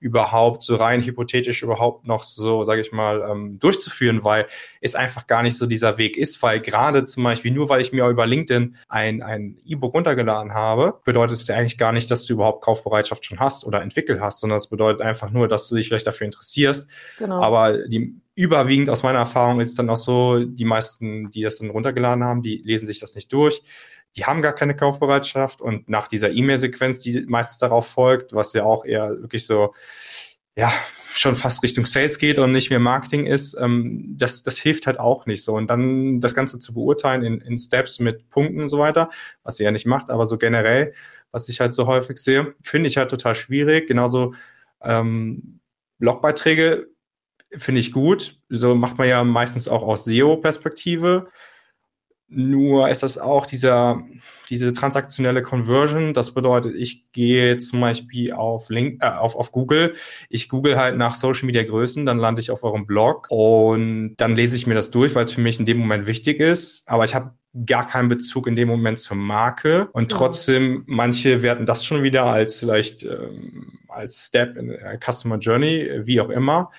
überhaupt so rein hypothetisch überhaupt noch so, sage ich mal, ähm, durchzuführen, weil es einfach gar nicht so dieser Weg ist, weil gerade zum Beispiel nur weil ich mir über LinkedIn ein ein E-Book runtergeladen habe, bedeutet es ja eigentlich gar nicht, dass du überhaupt Kaufbereitschaft schon hast oder entwickelt hast, sondern es bedeutet einfach nur, dass du dich vielleicht dafür interessierst. Genau. Aber die überwiegend aus meiner Erfahrung ist es dann auch so, die meisten, die das dann runtergeladen haben, die lesen sich das nicht durch die haben gar keine Kaufbereitschaft und nach dieser E-Mail-Sequenz, die meistens darauf folgt, was ja auch eher wirklich so, ja, schon fast Richtung Sales geht und nicht mehr Marketing ist, ähm, das, das hilft halt auch nicht so. Und dann das Ganze zu beurteilen in, in Steps mit Punkten und so weiter, was sie ja nicht macht, aber so generell, was ich halt so häufig sehe, finde ich halt total schwierig. Genauso ähm, Blogbeiträge finde ich gut. So macht man ja meistens auch aus SEO-Perspektive. Nur ist das auch dieser, diese transaktionelle Conversion. Das bedeutet, ich gehe zum Beispiel auf, Link, äh, auf, auf Google. Ich google halt nach Social Media Größen, dann lande ich auf eurem Blog und dann lese ich mir das durch, weil es für mich in dem Moment wichtig ist. Aber ich habe gar keinen Bezug in dem Moment zur Marke und trotzdem manche werten das schon wieder als vielleicht ähm, als Step in der Customer Journey, wie auch immer.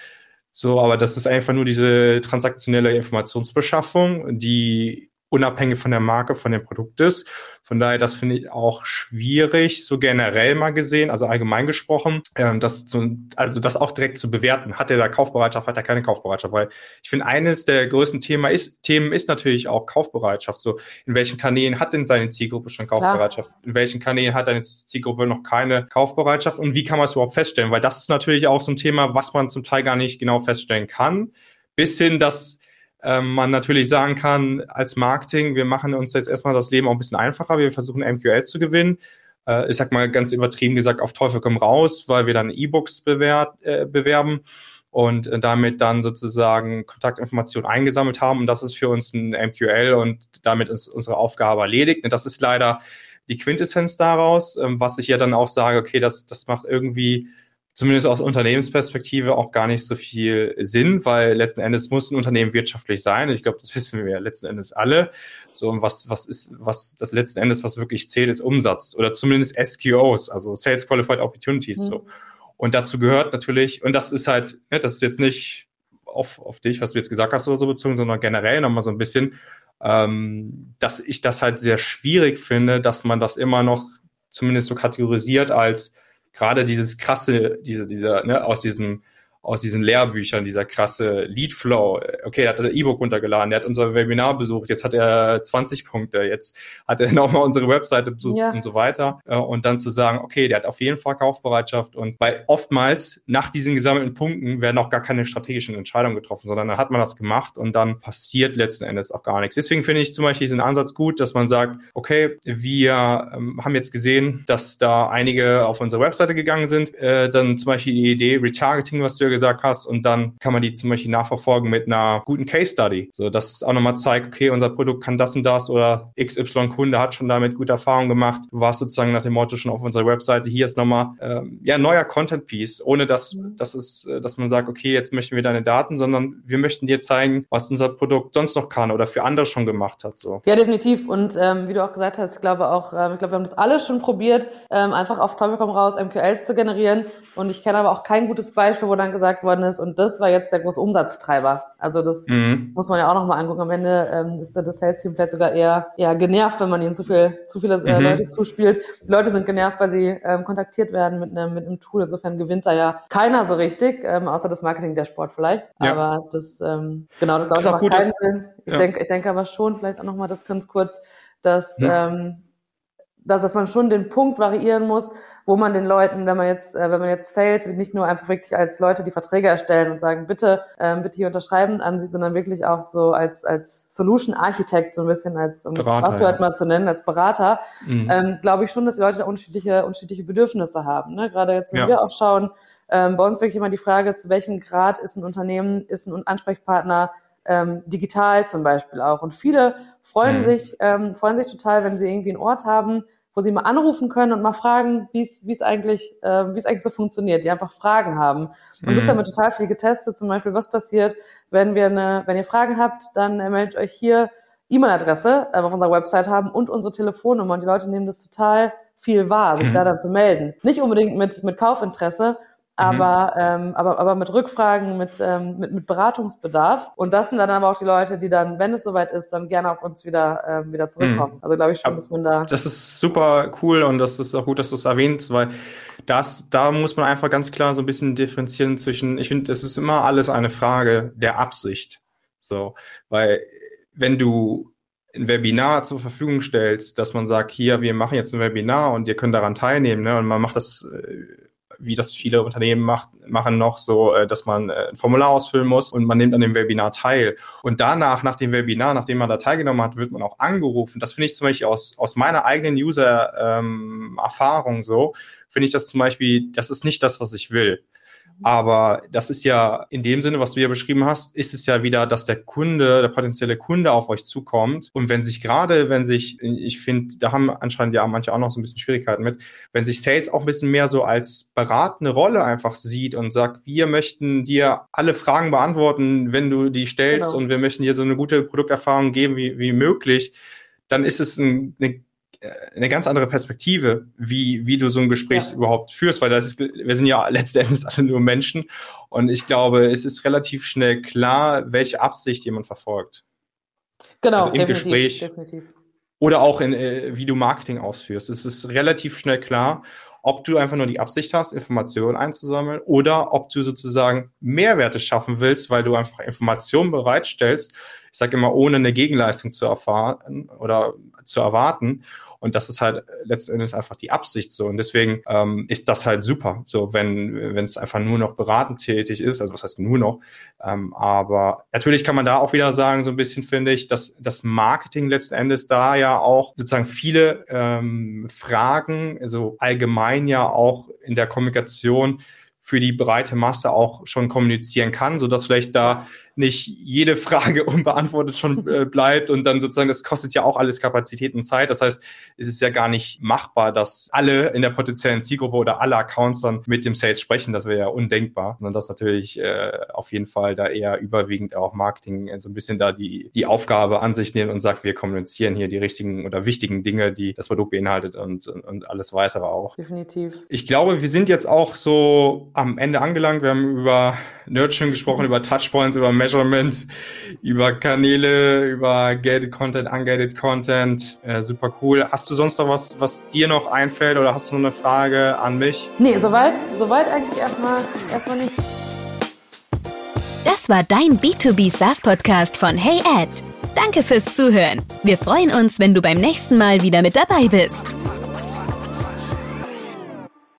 So, aber das ist einfach nur diese transaktionelle Informationsbeschaffung, die unabhängig von der Marke, von dem Produkt ist. Von daher, das finde ich auch schwierig, so generell mal gesehen, also allgemein gesprochen, ähm, das zu, also das auch direkt zu bewerten. Hat er da Kaufbereitschaft, hat er keine Kaufbereitschaft? Weil ich finde, eines der größten Thema ist, Themen ist natürlich auch Kaufbereitschaft. So, in welchen Kanälen hat denn seine Zielgruppe schon Kaufbereitschaft? Klar. In welchen Kanälen hat deine Zielgruppe noch keine Kaufbereitschaft? Und wie kann man es überhaupt feststellen? Weil das ist natürlich auch so ein Thema, was man zum Teil gar nicht genau feststellen kann. Bis hin, dass ähm, man natürlich sagen kann, als Marketing, wir machen uns jetzt erstmal das Leben auch ein bisschen einfacher, wir versuchen MQL zu gewinnen. Äh, ich sag mal ganz übertrieben gesagt, auf Teufel komm raus, weil wir dann E-Books äh, bewerben und äh, damit dann sozusagen Kontaktinformationen eingesammelt haben. Und das ist für uns ein MQL und damit ist unsere Aufgabe erledigt. Und das ist leider die Quintessenz daraus, ähm, was ich ja dann auch sage, okay, das, das macht irgendwie zumindest aus Unternehmensperspektive auch gar nicht so viel Sinn, weil letzten Endes muss ein Unternehmen wirtschaftlich sein. Ich glaube, das wissen wir ja letzten Endes alle. So, und was, was ist, was das letzten Endes, was wirklich zählt, ist Umsatz oder zumindest SQOs, also Sales Qualified Opportunities. Mhm. So. Und dazu gehört natürlich, und das ist halt, ne, das ist jetzt nicht auf, auf dich, was du jetzt gesagt hast oder so bezogen, sondern generell nochmal so ein bisschen, ähm, dass ich das halt sehr schwierig finde, dass man das immer noch zumindest so kategorisiert als gerade dieses krasse, diese, dieser, ne, aus diesem aus diesen Lehrbüchern, dieser krasse Leadflow. Okay, er hat das E-Book runtergeladen, er hat unser Webinar besucht, jetzt hat er 20 Punkte, jetzt hat er nochmal unsere Webseite besucht ja. und so weiter. Äh, und dann zu sagen, okay, der hat auf jeden Fall Kaufbereitschaft und weil oftmals nach diesen gesammelten Punkten werden auch gar keine strategischen Entscheidungen getroffen, sondern dann hat man das gemacht und dann passiert letzten Endes auch gar nichts. Deswegen finde ich zum Beispiel diesen Ansatz gut, dass man sagt, okay, wir ähm, haben jetzt gesehen, dass da einige auf unsere Webseite gegangen sind, äh, dann zum Beispiel die Idee Retargeting, was du ja gesagt hast. Und dann kann man die zum Beispiel nachverfolgen mit einer guten Case Study. So, dass es auch nochmal zeigt, okay, unser Produkt kann das und das oder XY-Kunde hat schon damit gute Erfahrungen gemacht. Du warst sozusagen nach dem Motto schon auf unserer Webseite. Hier ist nochmal, ähm, ja, neuer Content Piece, ohne dass, dass es, äh, dass man sagt, okay, jetzt möchten wir deine Daten, sondern wir möchten dir zeigen, was unser Produkt sonst noch kann oder für andere schon gemacht hat, so. Ja, definitiv. Und, ähm, wie du auch gesagt hast, ich glaube auch, ähm, ich glaube, wir haben das alle schon probiert, ähm, einfach auf Teufel komm raus MQLs zu generieren. Und ich kenne aber auch kein gutes Beispiel, wo dann gesagt worden ist, und das war jetzt der große Umsatztreiber. Also das mhm. muss man ja auch nochmal angucken. Am Ende ähm, ist da das Sales-Team vielleicht sogar eher, eher genervt, wenn man ihnen zu viel, zu viele äh, mhm. Leute zuspielt. Die Leute sind genervt, weil sie ähm, kontaktiert werden mit einem, mit einem Tool. Insofern gewinnt da ja keiner so richtig, ähm, außer das Marketing der Sport vielleicht. Ja. Aber das, ähm, genau, das dauert auch keinen Sinn. Ich ja. denke, ich denke aber schon, vielleicht auch nochmal das ganz kurz, dass, ja. ähm, dass, man schon den Punkt variieren muss, wo man den Leuten, wenn man jetzt, äh, wenn man jetzt Sales nicht nur einfach wirklich als Leute, die Verträge erstellen und sagen, bitte, ähm, bitte hier unterschreiben ansieht, sondern wirklich auch so als, als Solution Architect, so ein bisschen als, um Berater, das Passwort ja. mal zu nennen, als Berater, mhm. ähm, glaube ich schon, dass die Leute da unterschiedliche, unterschiedliche Bedürfnisse haben. Ne? Gerade jetzt, wenn ja. wir auch schauen, ähm, bei uns wirklich immer die Frage, zu welchem Grad ist ein Unternehmen, ist ein Ansprechpartner ähm, digital zum Beispiel auch. Und viele freuen mhm. sich, ähm, freuen sich total, wenn sie irgendwie einen Ort haben, wo sie mal anrufen können und mal fragen, wie es wie es eigentlich äh, wie es eigentlich so funktioniert, die einfach Fragen haben. Und mhm. das haben wir total viel getestet. Zum Beispiel, was passiert, wenn wir eine, wenn ihr Fragen habt, dann äh, meldet euch hier E-Mail-Adresse äh, auf unserer Website haben und unsere Telefonnummer. Und die Leute nehmen das total viel wahr, sich mhm. da dann zu melden. Nicht unbedingt mit mit Kaufinteresse. Aber, mhm. ähm, aber, aber mit Rückfragen, mit, ähm, mit, mit Beratungsbedarf. Und das sind dann aber auch die Leute, die dann, wenn es soweit ist, dann gerne auf uns wieder, ähm, wieder zurückkommen. Mhm. Also glaube ich schon, dass man da. Das ist super cool und das ist auch gut, dass du es erwähnst, weil das, da muss man einfach ganz klar so ein bisschen differenzieren zwischen, ich finde, es ist immer alles eine Frage der Absicht. So, weil wenn du ein Webinar zur Verfügung stellst, dass man sagt, hier, wir machen jetzt ein Webinar und ihr könnt daran teilnehmen, ne? Und man macht das äh, wie das viele Unternehmen macht, machen noch so, äh, dass man äh, ein Formular ausfüllen muss und man nimmt an dem Webinar teil. Und danach, nach dem Webinar, nachdem man da teilgenommen hat, wird man auch angerufen. Das finde ich zum Beispiel aus, aus meiner eigenen User-Erfahrung ähm, so, finde ich das zum Beispiel, das ist nicht das, was ich will. Aber das ist ja in dem Sinne, was du ja beschrieben hast, ist es ja wieder, dass der Kunde, der potenzielle Kunde auf euch zukommt. Und wenn sich gerade, wenn sich, ich finde, da haben anscheinend ja manche auch noch so ein bisschen Schwierigkeiten mit, wenn sich Sales auch ein bisschen mehr so als beratende Rolle einfach sieht und sagt, wir möchten dir alle Fragen beantworten, wenn du die stellst genau. und wir möchten dir so eine gute Produkterfahrung geben wie, wie möglich, dann ist es ein, eine eine ganz andere Perspektive, wie, wie du so ein Gespräch ja. überhaupt führst, weil das ist, wir sind ja letzten Endes alle nur Menschen und ich glaube, es ist relativ schnell klar, welche Absicht jemand verfolgt. Genau, also im definitiv, Gespräch definitiv. oder auch in, äh, wie du Marketing ausführst. Es ist relativ schnell klar, ob du einfach nur die Absicht hast, Informationen einzusammeln oder ob du sozusagen Mehrwerte schaffen willst, weil du einfach Informationen bereitstellst. Ich sage immer, ohne eine Gegenleistung zu erfahren oder zu erwarten. Und das ist halt letzten Endes einfach die Absicht so. Und deswegen ähm, ist das halt super, so wenn wenn es einfach nur noch beratend tätig ist. Also was heißt nur noch? Ähm, aber natürlich kann man da auch wieder sagen, so ein bisschen finde ich, dass das Marketing letzten Endes da ja auch sozusagen viele ähm, Fragen, also allgemein ja auch in der Kommunikation für die breite Masse auch schon kommunizieren kann, so dass vielleicht da nicht jede Frage unbeantwortet schon äh, bleibt und dann sozusagen, das kostet ja auch alles Kapazität und Zeit. Das heißt, es ist ja gar nicht machbar, dass alle in der potenziellen Zielgruppe oder alle Accounts dann mit dem Sales sprechen. Das wäre ja undenkbar, sondern dass natürlich äh, auf jeden Fall da eher überwiegend auch Marketing so ein bisschen da die, die Aufgabe an sich nehmen und sagt, wir kommunizieren hier die richtigen oder wichtigen Dinge, die das Produkt beinhaltet und, und, und alles weitere auch. Definitiv. Ich glaube, wir sind jetzt auch so am Ende angelangt. Wir haben über Nurturing gesprochen, über Touchpoints, über Measurement, über Kanäle, über Gated Content, Ungated Content. Äh, super cool. Hast du sonst noch was, was dir noch einfällt oder hast du noch eine Frage an mich? Nee, soweit, soweit eigentlich erstmal, erstmal nicht. Das war dein B2B SaaS Podcast von Hey Ed. Danke fürs Zuhören. Wir freuen uns, wenn du beim nächsten Mal wieder mit dabei bist.